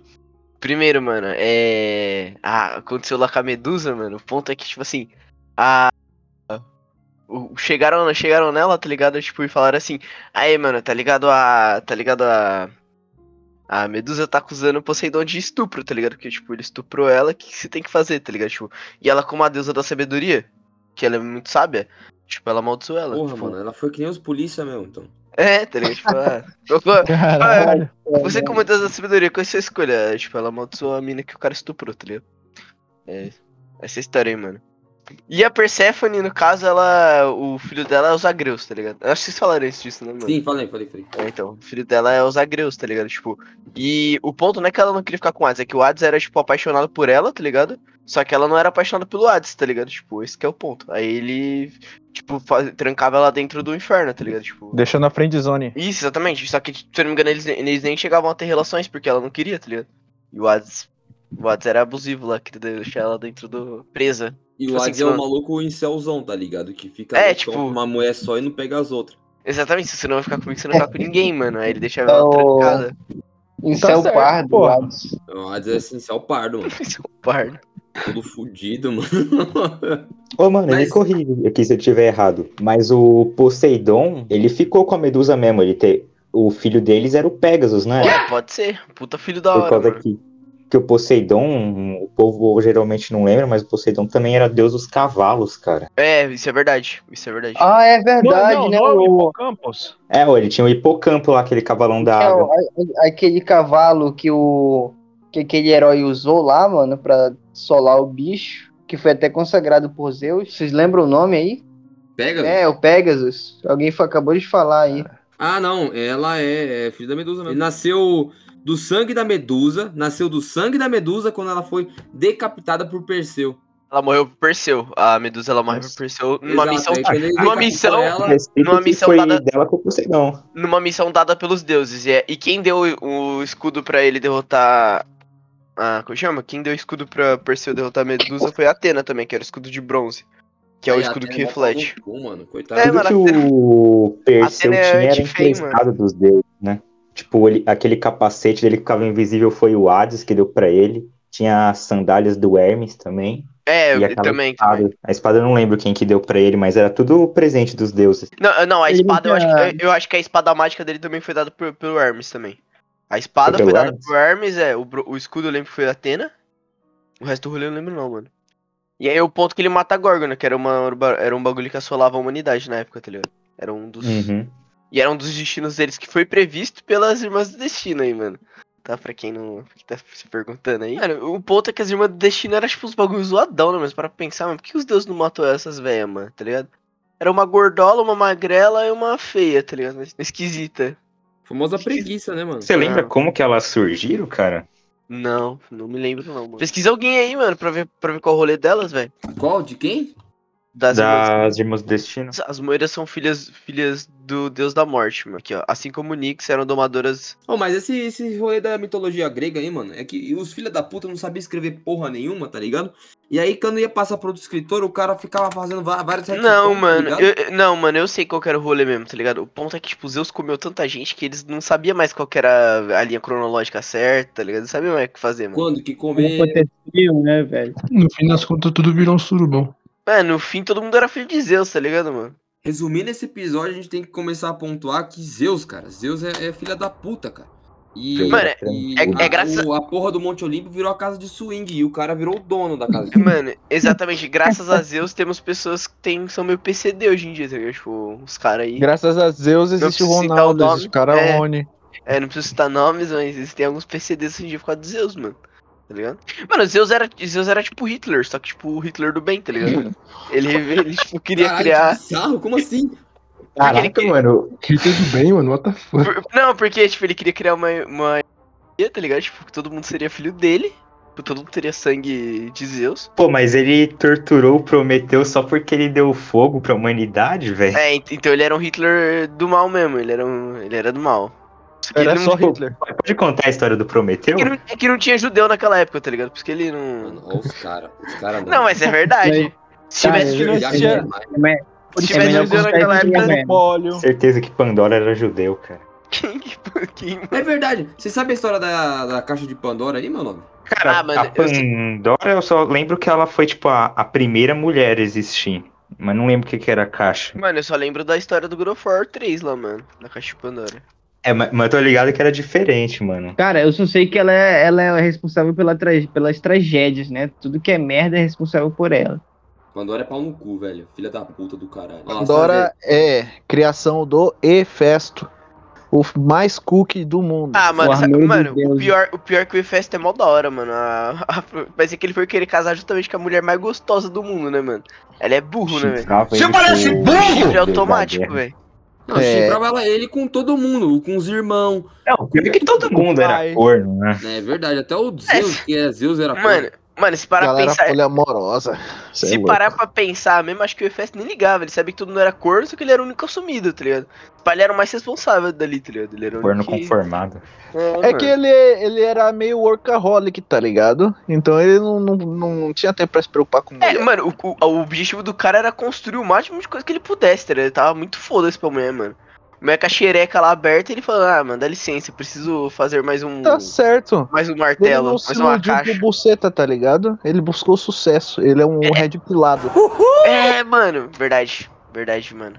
primeiro, mano, é... Ah, aconteceu lá com a Medusa, mano, o ponto é que, tipo assim, a... Chegaram, chegaram nela, tá ligado? Tipo, e falaram assim, aí, mano, tá ligado a... Tá ligado a... A Medusa tá acusando o Poseidon de estupro, tá ligado? Porque, tipo, ele estuprou ela, o que você tem que fazer, tá ligado? Tipo, e ela, como a deusa da sabedoria, que ela é muito sábia, tipo, ela amaldiçoou ela.
Porra,
tipo,
mano, ela foi que nem os polícia mesmo, então.
É, tá ligado? Tipo, ah, *laughs*
Caralho.
ah, você como Deus da sabedoria, qual é a sua escolha? Tipo, ela amaldiçoou a mina que o cara estuprou, tá ligado? É, essa história aí, mano. E a Persephone, no caso, ela. O filho dela é os Agreus, tá ligado? Eu acho que vocês falaram isso disso, né, mano?
Sim, falei, falei, falei.
É, então, o filho dela é os Agreus, tá ligado? Tipo, e o ponto não é que ela não queria ficar com o Hades, é que o Hades era, tipo, apaixonado por ela, tá ligado? Só que ela não era apaixonada pelo Hades, tá ligado? Tipo, esse que é o ponto. Aí ele, tipo, faz- trancava ela dentro do inferno, tá ligado? Tipo.
Deixou na friendzone.
Isso, exatamente. Só que, se eu não me engano, eles, eles nem chegavam a ter relações porque ela não queria, tá ligado? E o Hades. O Hades era abusivo lá, queria deixar ela dentro do. presa.
E
Tipo
o
assim,
Hades é um maluco em céuzão, tá ligado? Que fica
É, tipo-
com uma mulher só e não pega as outras.
Exatamente, se você não vai ficar comigo, você não vai ficar com ninguém, mano. Aí ele deixava
É
ela
o-
trancada.
Em
Tá
céu pardo,
porra.
Hades.
O Hades é essencial pardo, mano. *laughs*
É um pardo.
Todo fudido, mano.
Ô, mano,
Mas-
me corrige aqui se eu estiver errado. Mas o Poseidon, ele ficou com a Medusa mesmo. Ele te... o filho deles era o Pegasus, né?
É, pode ser. Puta filho da
Por
hora,
causa
mano.
que, que o Poseidon, o povo geralmente não lembra, mas o Poseidon também era deus dos cavalos, cara.
É, isso é verdade. Isso é verdade.
Ah, é verdade,
não,
né?
não,
o-
Hippocampus.
É, ele tinha o hipocampo lá, aquele cavalão da
é,
água.
aquele cavalo que o que aquele herói usou lá, mano, pra solar o bicho, que foi até consagrado por Zeus. Vocês lembram o nome aí?
Pega?
É, o Pegasus. Alguém acabou de falar aí.
Ah, não. Ela é, é filha da Medusa mesmo. Ele nasceu do sangue da Medusa. Nasceu do sangue da Medusa quando ela foi decapitada por Perseu.
Ela morreu por Perseu. A Medusa ela morreu por Perseu numa
Exato,
missão.
aí
Numa missão.
ela-
numa
que
missão dada-
dela com Poseidon.
Numa missão dada pelos deuses. E, é- e quem deu o escudo pra ele derrotar. Ah, como chama? Quem deu o escudo pra Perseu derrotar a Medusa foi a Atena também, que era o escudo de bronze. Que é o escudo que reflete.
mano. Coitado.
É,
Tudo
mano,
que o Perseu
é
tinha era emprestado dos deuses, né? Tipo, ele- aquele capacete dele que ficava invisível foi o Hades que deu pra ele. Tinha as sandálias do Hermes também.
É,
e
também,
espada.
também.
A espada eu não lembro quem que deu pra ele, mas era tudo presente dos deuses.
Não, não, a espada, eu acho, que, eu acho que a espada mágica dele também foi dada por- pelo Hermes também. A espada
Foi
foi,
pelo
dada
Hermes?
por Hermes, é. O, o escudo eu lembro que foi Atena. O resto do rolê eu não lembro não, mano. E aí o ponto que ele mata a Gorgona, que era, uma, era um bagulho que assolava a humanidade na época, tá ligado? Era um dos.
Uhum.
E era um dos destinos deles que foi previsto pelas Irmãs do Destino aí, mano. Tá, pra quem não que tá se perguntando aí. Mano, o ponto é que as Irmãs do Destino eram tipo uns bagulhos zoadão, né? Mas para pensar, mano, por que os deuses não matou essas velhas, mano? Tá ligado? Era uma gordola, uma magrela e uma feia, tá ligado? Esquisita.
Famosa preguiça, né, mano?
Você lembra
Ah.
como que elas surgiram, cara?
Não, não me lembro não, mano. Pesquisa alguém aí, mano, pra ver, pra ver qual o rolê delas, velho.
Qual? De quem?
Das Irmãs
Das Irmãs do Destino.
As moeiras são filhas, filhas do deus da morte, mano. Aqui, ó. Assim como Nix eram domadoras.
Oh, mas esse, esse rolê da mitologia grega aí, mano, é que os filhos da puta não sabiam escrever porra nenhuma, tá ligado? E aí, quando ia passar pro outro escritor, o cara ficava fazendo vários
Não,
tá
mano,
ligado?
eu- não, mano, eu sei qual que era o rolê mesmo, tá ligado? O ponto é que, tipo, Zeus comeu tanta gente que eles não sabiam mais qual que era a linha cronológica certa, tá ligado? Não sabiam mais o que fazer, mano.
Quando que comer.
aconteceu, né, velho?
No fim das contas, tudo virou um surubão.
É, no fim todo mundo era filho de Zeus, tá ligado, mano?
Resumindo esse episódio, a gente tem que começar a pontuar que Zeus, cara, Zeus é, é filha da puta, cara. E,
Mano, é-
e
é-
a,
é graças
o- a porra do Monte Olimpo virou a casa de swing e o cara virou o dono da casa de swing.
Mano, exatamente, graças a Zeus temos pessoas que tem, são meio PCD hoje em dia, tá ligado? Tipo, os caras aí.
Graças a Zeus existe o
citar o
Ronaldo,
nome,
existe o Caraone.
É, não preciso citar nomes, mas existem alguns PCDs hoje em dia por causa de Zeus, mano. Tá ligado? Mano, Zeus era, Zeus era tipo Hitler, só que tipo o Hitler do bem, tá ligado? Ele, ele tipo, queria
Caralho,
criar.
que bizarro, como assim?
Caraca, mano.
Que tudo bem, mano. What the fuck?
Por- Não, porque, tipo, ele queria criar uma. uma tá ligado? Tipo, que todo mundo seria filho dele. Tipo, todo mundo teria sangue de Zeus.
Pô, mas ele torturou o Prometeu só porque ele deu fogo pra humanidade, velho.
É, ent- então ele era um Hitler do mal mesmo. Ele era, um, ele era do mal. Que
Era
não-
só Hitler.
Pode contar a história do Prometeu?
É que, não, é que não tinha judeu naquela época, tá ligado? Por isso que ele não.
Mano, olha os caras, os caras *laughs*
Não, mas é verdade. Se tivesse
eu
judeu,
é
se tivesse judeu naquela época.
Certeza que Pandora era judeu, cara.
Quem, *laughs* quem,
É verdade. Você sabe a história da, da caixa de Pandora aí, meu nome?
Cara,
Ah, mano,
a Pandora, eu só lembro que ela foi, tipo, a, a primeira mulher a existir. Mas não lembro o que, que era a caixa.
Mano, eu só lembro da história do God of War 3 lá, mano. Da Caixa de Pandora.
É, mas, mas eu tô ligado que era diferente, mano.
Cara, eu só sei que ela é, ela é responsável pela tra- pelas tragédias, né? Tudo que é merda é responsável por ela.
Pandora é pau no cu, velho. Filha da puta do caralho. Nossa,
Pandora é criação do Hefesto, o mais cookie do mundo.
Ah, mano,
O
sabe-
amor de
mano o, pior, o pior é que o Efesto é mó da hora, mano. A, a, mas é que ele foi querer casar justamente com a mulher mais gostosa do mundo, né, mano? Ela é burro, né, velho?
Você parece burro!
Chifre
da
automático, velho.
Não,
É.
chifrava ela, ele com todo mundo, com os irmãos.
Não, pior é que todo mundo era corno, né?
É verdade, até o Zeus, que é Zeus, era
Mano, mano, se parar pra
Galera
pensar.
poliamorosa. Cê é
Se
louco.
parar pra pensar mesmo, acho que o Efesto nem ligava. Ele sabia que todo mundo era corno, só que ele era o único assumido, tá ligado? O pai ele era o mais responsável dali, tá ligado? Ele era o
Corno
único que-
conformado.
É,
É que ele, ele era meio workaholic, tá ligado? Então ele não, não, não tinha tempo pra se preocupar com
É,
mulher.
mano, o, o- o objetivo do cara era construir o máximo de coisa que ele pudesse, tá ligado? Ele tava muito foda-se pra mulher, mano. O mulher com a xereca lá aberta, ele falou, ah, mano, dá licença, eu preciso fazer mais um.
Tá certo.
Mais um
Ele
martelo,
não se
mais uma caixa.
pro buceta, tá ligado? Ele buscou sucesso. Ele é um red pilado.
É, mano, verdade. Verdade, mano.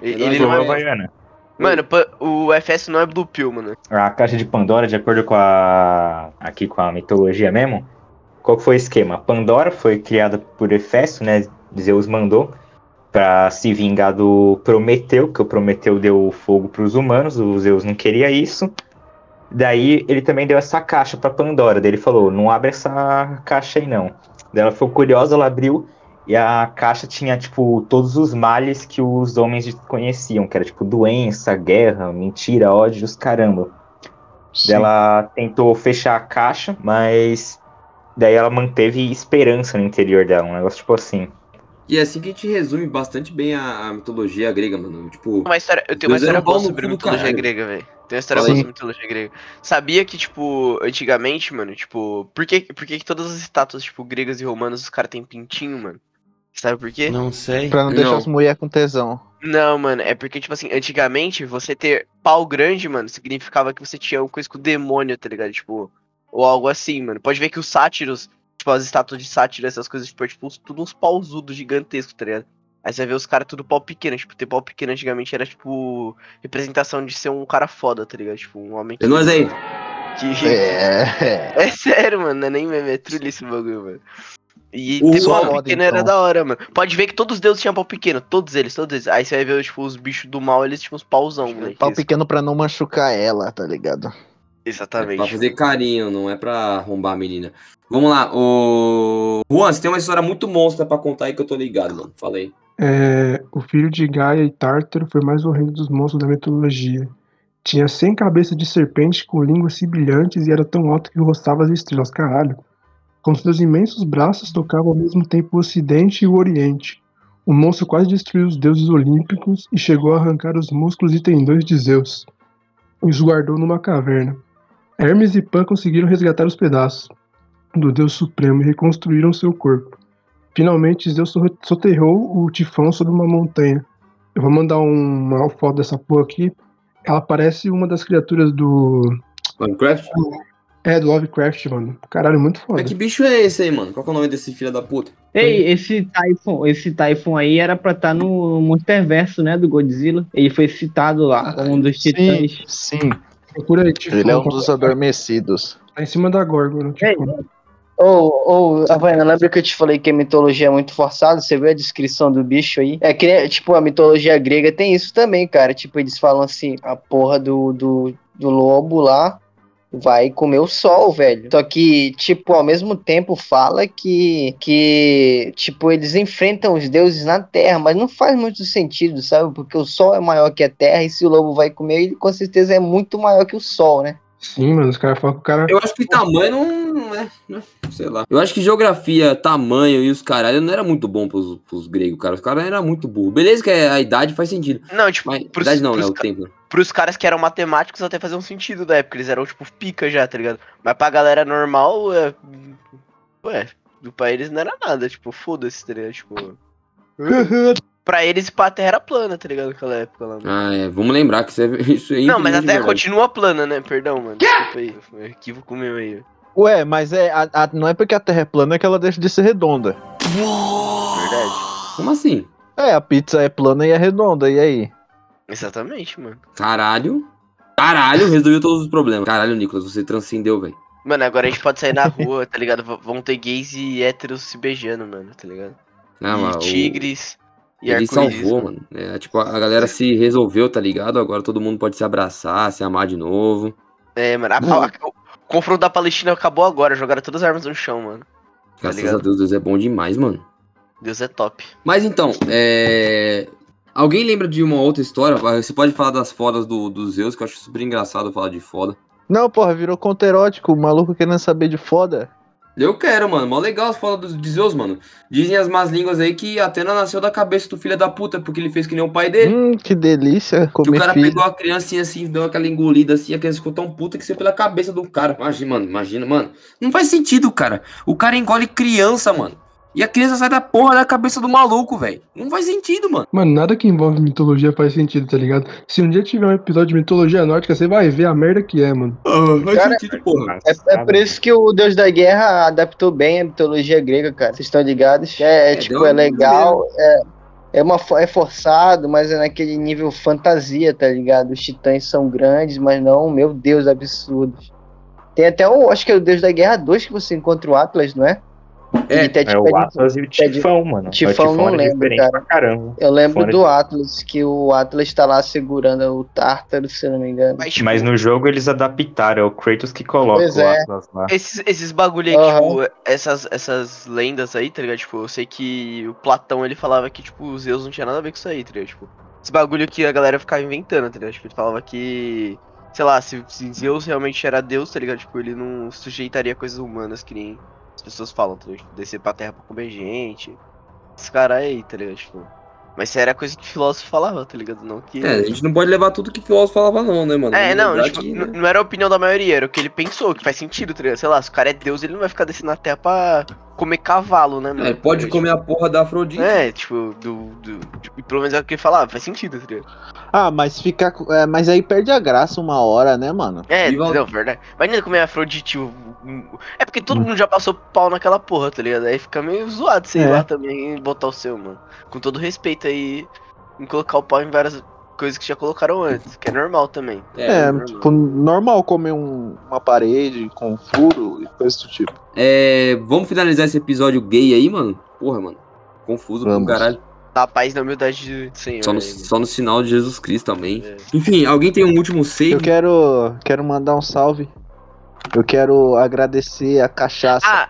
Ele,
Ele
ele
não é-
é.
Havaiana.
Mano, o FS não é Blue Pill, mano.
A caixa de Pandora, de acordo com a. aqui com a mitologia mesmo, qual foi o esquema? Pandora foi criada por Hefesto, né? Zeus mandou pra se vingar do Prometeu, que o Prometeu deu fogo pros humanos, o Zeus não queria isso. Daí ele também deu essa caixa pra Pandora. Daí ele falou: não abre essa caixa aí não. Daí ela ficou curiosa, ela abriu e a caixa tinha, tipo, todos os males que os homens conheciam, que era tipo doença, guerra, mentira, ódio, os caramba. Daí ela tentou fechar a caixa, mas daí ela manteve esperança no interior dela, um negócio tipo assim.
E é assim que a gente resume bastante bem a, a mitologia grega, mano. Tipo,
Uma história, eu tenho uma
Deus era
história boa sobre mitologia
caralho.
grega, velho. Tem uma história boa sobre mitologia grega. Sabia que, tipo, antigamente, mano, tipo, por que, por que que todas as estátuas, tipo, gregas e romanas, os caras têm pintinho, mano? Sabe por quê?
Não sei.
Pra não deixar as mulheres com tesão.
Não, mano, é porque, tipo assim, antigamente, você ter pau grande, mano, significava que você tinha uma coisa com o demônio, tá ligado? Tipo, ou algo assim, mano. Pode ver que os sátiros, tipo, as estátuas de sátiro, essas coisas, tipo, é, tipo, tudo uns pausudos gigantescos, tá ligado? Aí você vai ver os caras tudo pau pequeno, tipo, ter pau pequeno antigamente era, tipo, representação de ser um cara foda, tá ligado? Tipo, um homem que...
É nóis aí.
Que...
É.
É sério, mano, não é nem meme, é trulho esse bagulho, mano. E
O
ter pau pequeno era
então.
da hora, mano. Pode ver que todos os deuses tinham pau pequeno, todos eles, todos eles. Aí você vai ver, tipo, os bichos do mal, eles tinham uns pauzão.
Pau pequeno pra não machucar ela, tá ligado?
É
Exatamente.
pra fazer carinho, não é pra arrombar a menina. Vamos lá, o. Juan, você tem uma história muito monstra pra contar aí que eu tô ligado, mano. Fala aí.
É, o filho de Gaia e Tártaro foi mais horrendo dos monstros da mitologia. Tinha 100 cabeças de serpente com línguas sibilantes e era tão alto que roçava as estrelas, caralho. Com seus imensos braços tocava ao mesmo tempo o ocidente e o oriente. O monstro quase destruiu os deuses olímpicos e chegou a arrancar os músculos e tendões de Zeus. Os guardou numa caverna. Hermes e Pan conseguiram resgatar os pedaços do Deus Supremo e reconstruíram seu corpo. Finalmente, Zeus so- soterrou o tifão sobre uma montanha. Eu vou mandar um- uma foto dessa porra aqui. Ela parece uma das criaturas do.
Minecraft?
É, do Lovecraft, mano. Caralho, muito foda.
Mas que bicho é esse aí, mano? Qual que é o nome desse filho da puta?
Ei, esse Typhon, esse Typhon aí era pra estar no Monsterverso, né, do Godzilla. Ele foi citado lá como um dos titãs.
Sim.
Procura aí, tifão.
Ele é um dos adormecidos.
Tá em cima da Górgona. Tipo,
Ô, ô, Havaiana, lembra que eu te falei que a mitologia é muito forçada? Você viu a descrição do bicho aí? É que, tipo, a mitologia grega tem isso também, cara. Tipo, eles falam assim, a porra do, do, do lobo lá vai comer o sol, velho. Só que, tipo, ao mesmo tempo fala que, que tipo, eles enfrentam os deuses na terra, mas não faz muito sentido, sabe? Porque o sol é maior que a terra e se o lobo vai comer, ele com certeza é muito maior que o sol, né?
Sim, mano, os caras falam que o cara.
Eu acho que tamanho não, não é, né? Sei lá. Eu acho que geografia, tamanho e os caralho não era muito bom pros, pros gregos, cara. Os caras eram muito burros. Beleza que a idade faz sentido.
Não, tipo,
Mas,
pros,
idade não, né?
pros
O
ca-
tempo.
pros caras que eram matemáticos até fazer um sentido da época. Eles eram, tipo, pica já, tá ligado? Mas pra galera normal, é... Ué, pra eles não era nada, tipo, foda-se, tá ligado? Tipo... *laughs* pra eles, a terra era plana, tá ligado? Naquela época lá, mano.
Ah, é. Vamos lembrar que isso, é, isso aí.
Não, mas a terra
é verdade.
continua plana, né? Perdão, mano. Desculpa aí. Equívoco meu aí.
Ué, mas é, a- a- não é porque a Terra é plana que ela deixa de ser redonda.
Verdade.
Como assim?
É, a pizza é plana e é redonda, e aí?
Exatamente, mano.
Caralho. Caralho, resolveu todos os problemas. Caralho, Nicolas, você transcendeu, velho.
Mano, agora a gente pode sair na rua, *laughs* tá ligado? V- vão ter gays e héteros se beijando, mano, tá ligado?
Não,
e
mas o-
tigres e
Ele salvou, mano. É, tipo, a galera se resolveu, tá ligado? Agora todo mundo pode se abraçar, se amar de novo.
É, mano. a- a- o confronto da Palestina acabou agora. Jogaram todas as armas no chão, mano.
Graças
ligado?
a Deus, Deus é bom demais, mano.
Deus é top.
Mas então, é. Alguém lembra de uma outra história? Você pode falar das fodas do, do Zeus, que eu acho super engraçado falar de foda.
Não, porra, virou conto erótico, o maluco querendo saber de foda.
Eu quero, mano. Mó legal as fodas do- de Zeus, mano. Dizem as más línguas aí que Atena nasceu da cabeça do filho da puta, porque ele fez que nem o pai dele.
Hum, que delícia
Que o
comer
cara
filho.
pegou a criancinha assim, deu aquela engolida assim, a criança ficou tão puta que saiu pela cabeça do cara. Imagina, mano, imagina, mano. Não faz sentido, cara. O cara engole criança, mano. E a criança sai da porra da cabeça do maluco, velho. Não faz sentido, mano.
Mano, nada que envolve mitologia faz sentido, tá ligado? Se um dia tiver um episódio de mitologia nórdica, você vai ver a merda que é, mano.
faz
Cara,
sentido, porra.
É, é por isso que o Deus da Guerra adaptou bem a mitologia grega, cara. Vocês estão ligados? É, é,
É,
tipo, é
uma
legal. É, É, uma, é forçado, mas é naquele nível fantasia, tá ligado? Os titãs são grandes, mas não, meu Deus, absurdos. Tem até o, acho que é o Deus da Guerra 2 que você encontra o Atlas, não é?
É,
É o
pede-
Atlas e o Tifão, mano.
Tifão
o
não
é
lembro, cara.
caramba.
Eu lembro
Fora
do
de-
Atlas, que o Atlas tá lá segurando o Tártaro, se eu não me engano.
Mas, tipo,
Mas no jogo eles adaptaram, é o Kratos que coloca
Pois
o
é.
Atlas lá.
Esses, esses bagulho aí,
Aham.
tipo, essas, essas lendas aí, tá ligado? Tipo, eu sei que o Platão, ele falava que, tipo, os Zeus não tinha nada a ver com isso aí, tá ligado? Tipo, esse bagulho que a galera ficava inventando, tá ligado? Tipo, ele falava que, sei lá, se, se Zeus realmente era Deus, tá ligado? Tipo, ele não sujeitaria coisas humanas que nem pessoas falam, tá ligado? Descer pra terra pra comer gente. Esse cara aí, tá ligado? Tipo, mas isso era coisa que filósofo falava, tá ligado? Não que...
É, a gente não pode levar tudo que filósofo falava, não, né, mano?
É, não, tipo,
que, né?
não era a opinião da maioria, era o que ele pensou, que faz sentido, tá ligado? Sei lá, se o cara é Deus, ele não vai ficar descendo na terra pra comer cavalo, né, mano?
É, pode comer a porra da Afrodite.
É, tipo, do. do tipo, e pelo menos é o que ele falava, faz sentido, tá ligado?
Ah, mas fica. é, mas aí perde a graça uma hora, né, mano?
É,
E
não, verdade. Imagina comer Afrodite. É porque todo mundo já passou pau naquela porra, tá ligado? Aí fica meio zoado sei
É.
lá também e botar o seu, mano. Com todo respeito aí, em colocar o pau em várias coisas que já colocaram antes, que é normal também.
É,
normal.
tipo, normal comer um- uma parede com furo e coisa do tipo.
É, vamos finalizar esse episódio gay aí, mano? Porra, mano. Confuso pro
Vamos.
caralho.
Dá paz na humildade do Senhor.
Só no,
aí,
só no sinal de Jesus Cristo, amém.
É.
Enfim, alguém tem um último save?
Eu quero, quero mandar um salve. Eu quero agradecer a cachaça.
Ah,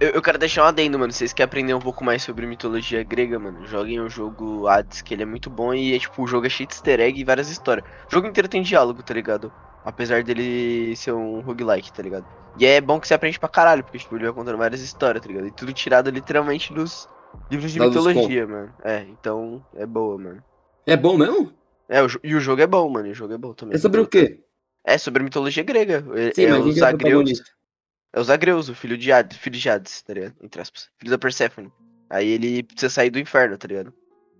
eu, eu quero deixar um adendo, mano. Vocês querem aprender um pouco mais sobre mitologia grega, mano? Joguem o jogo Hades, que ele é muito bom e é tipo, o jogo é cheio de easter egg e várias histórias. O jogo inteiro tem diálogo, tá ligado? Apesar dele ser um roguelike, tá ligado? E é bom que você aprende pra caralho, porque tipo, ele vai contando várias histórias, tá ligado? E tudo tirado literalmente dos livros de
dos
mitologia, mano. É, então é boa, mano.
É bom mesmo?
É, o e o jogo é bom, mano. O jogo é bom também.
É sobre o quê?
É sobre mitologia grega. É,
Sim,
é
mas
os
é o.
É o Zagreus, o filho de Hades, filho de Hades, tá ligado? Entre aspas. Filho da Persephone. Aí ele precisa sair do inferno, tá ligado?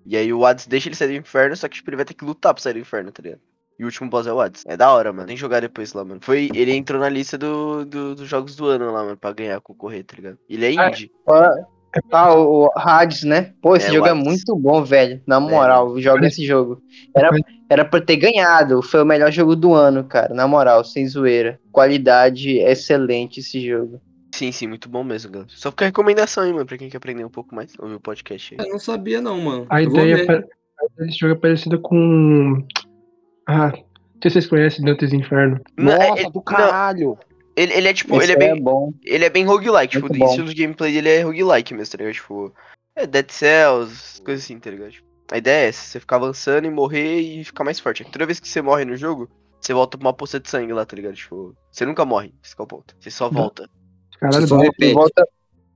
E aí o Hades deixa ele sair do inferno, só que tipo, ele vai ter que lutar pra sair do inferno, tá ligado? E o último boss é o Hades. É da hora, mano. Tem que jogar depois lá, mano. Foi, ele entrou na lista do, do- dos jogos do ano lá, mano, pra ganhar, concorrer, tá ligado? Ele é
Ah,
indie.
Ah, o Hades, né? Pô, esse
É,
jogo é muito bom, velho. Na moral, joga esse jogo. Era, era pra ter ganhado. Foi o melhor jogo do ano, cara. Na moral, sem zoeira. Qualidade excelente esse jogo.
Sim, sim, muito bom mesmo, galera. Só fica a recomendação aí, mano, pra quem quer aprender um pouco mais, ouvir o podcast aí.
Eu não sabia não, mano.
A
Eu
ideia é desse jogo é parecida com. Ah, não sei se vocês conhecem Dantes Inferno.
Não, é-
Nossa,
é-
do caralho!
Ele, ele é tipo, ele é bem.
é bom.
Ele é bem roguelike, tipo,
Muito
o
bom.
estilo de gameplay dele é roguelike mesmo, tá ligado? Tipo, é Dead Cells, coisas assim, tá ligado? Tipo, a ideia é essa, você ficar avançando e morrer e ficar mais forte. Toda vez que você morre no jogo, você volta pra uma poça de sangue lá, tá ligado? Tipo, você nunca morre, esse é o ponto. Você só volta.
Caralho,
Você
volta,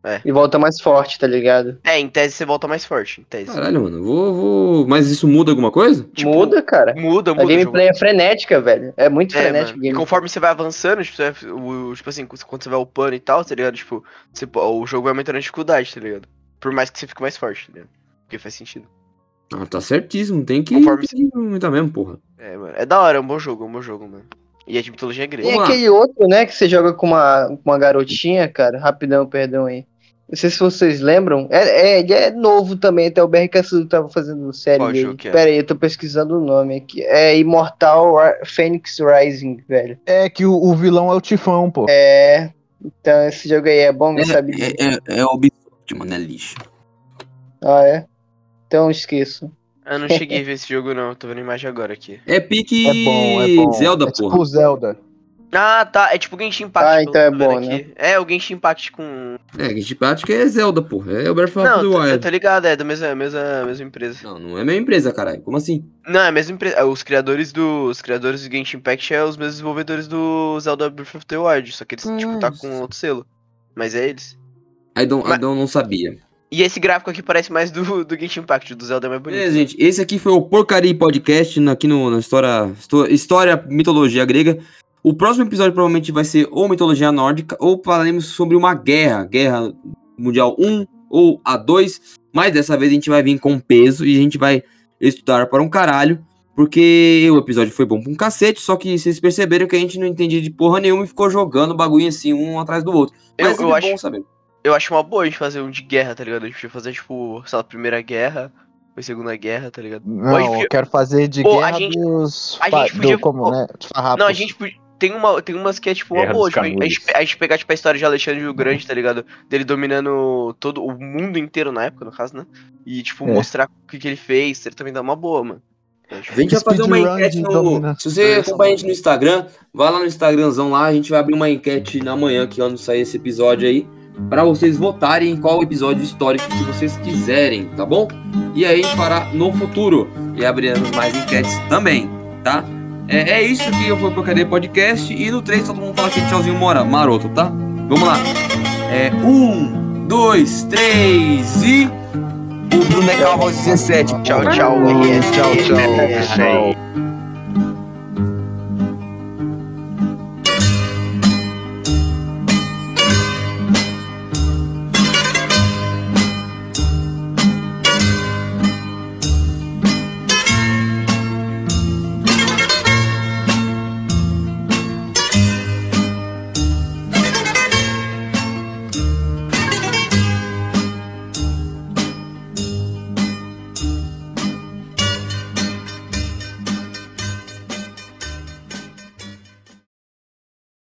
É.
e volta mais forte, tá ligado?
É, em tese você volta mais forte, em tese.
Caralho, mano. Vou, vou... Mas isso muda alguma coisa?
Tipo,
muda, cara.
Muda,
A
muda. jogo.
gameplay é frenética, velho. É muito
É,
frenética.
E
gameplay.
conforme você vai avançando, tipo, você vai- o, tipo assim, quando você vai upando e tal, tá ligado? Tipo, você o jogo vai aumentando a dificuldade, tá ligado? Por mais que você fique mais forte, tá ligado? Porque faz sentido.
Ah, tá certíssimo. Tem que,
Conforme
tem que aumentar mesmo, porra.
É, mano. É da hora, é um bom jogo, é um bom jogo, mano. E é de mitologia grega.
Tem
Vamos lá.
aquele outro, né, que você joga com uma, com uma garotinha, cara. Rapidão, perdão aí. Não sei se vocês lembram. É, é, ele é novo também, até o BR Cassudo tava fazendo série
Qual
dele.
é?
Pera aí, eu tô pesquisando o nome aqui. É Immortal Ri- Phoenix Rising, velho.
É que o, o vilão é o Tifão, pô.
É. Então esse jogo aí é bom, não sabe disso.
É, é, é Ubisoft, mano. É lixo.
Ah, é? Então esqueço.
Eu não cheguei a ver esse jogo, não. Tô vendo a imagem agora aqui.
É pique
É bom, é bom.
Zelda,
é
porra.
tipo Zelda.
Ah, tá. É tipo o Genshin Impact.
Ah, então é bom,
aqui. É, o Genshin Impact com.
É, Genshin Impact é Zelda, porra. É o Breath of
Não,
the
eu
Wild.
tô ligado, é da mesma, mesma, mesma empresa.
Não, não é minha empresa, caralho. Como assim?
Não, é a mesma empresa. Os criadores do. Os criadores do Genshin Impact é os mesmos desenvolvedores do Zelda Breath of the Wild. Só que eles, tipo, tá com outro selo. Mas é eles.
I don't, I
Mas-
don't, não sabia.
E esse gráfico aqui parece mais do, do Genshin Impact, do Zelda é mais bonito.
Beleza, gente. Esse aqui foi o Porcaria Podcast aqui no, na história, histó- história mitologia grega. O próximo episódio provavelmente vai ser ou mitologia nórdica ou falaremos sobre uma guerra, guerra mundial 1 ou a 2, mas dessa vez a gente vai vir com peso e a gente vai estudar para um caralho, porque o episódio foi bom pra um cacete, só que vocês perceberam que a gente não entendia de porra nenhuma e ficou jogando bagulho assim um atrás do outro.
Eu-
Mas
eu
é
acho-
bom saber.
Eu acho uma boa a gente fazer um de guerra, tá ligado? A gente podia fazer, tipo, sei lá, Primeira Guerra, Foi Segunda Guerra, tá ligado?
Não, eu quero fazer de
Pô, a
guerra
gente-
dos.
a gente podia-
do, como, né? Dos farrapos.
Não, a gente podia- tem, uma, tem umas que é tipo uma
Guerra
boa. Tipo, a, gente, a gente pegar tipo, a história de Alexandre o Grande, tá ligado? Dele dominando todo o mundo inteiro na época, no caso, né? E, tipo,
É.
mostrar o que, que ele fez. Ele também dá uma boa, mano. Tipo,
A gente vai fazer uma enquete no. Se você acompanha a gente no Instagram, vai lá no Instagramzão lá, a gente vai abrir uma enquete na manhã, que quando sair esse episódio aí, pra vocês votarem em qual episódio histórico que vocês quiserem, tá bom? E aí fará no futuro. E abriremos mais enquetes também, tá? É, é isso que eu vou pro Cadê Podcast. E no 3 todo mundo fala aquele tchauzinho mora, maroto, tá? Vamos lá. É, um, dois, três e. O Bruno é Calvo 17.
Tchau, tchau.
Tchau, tchau, pessoal.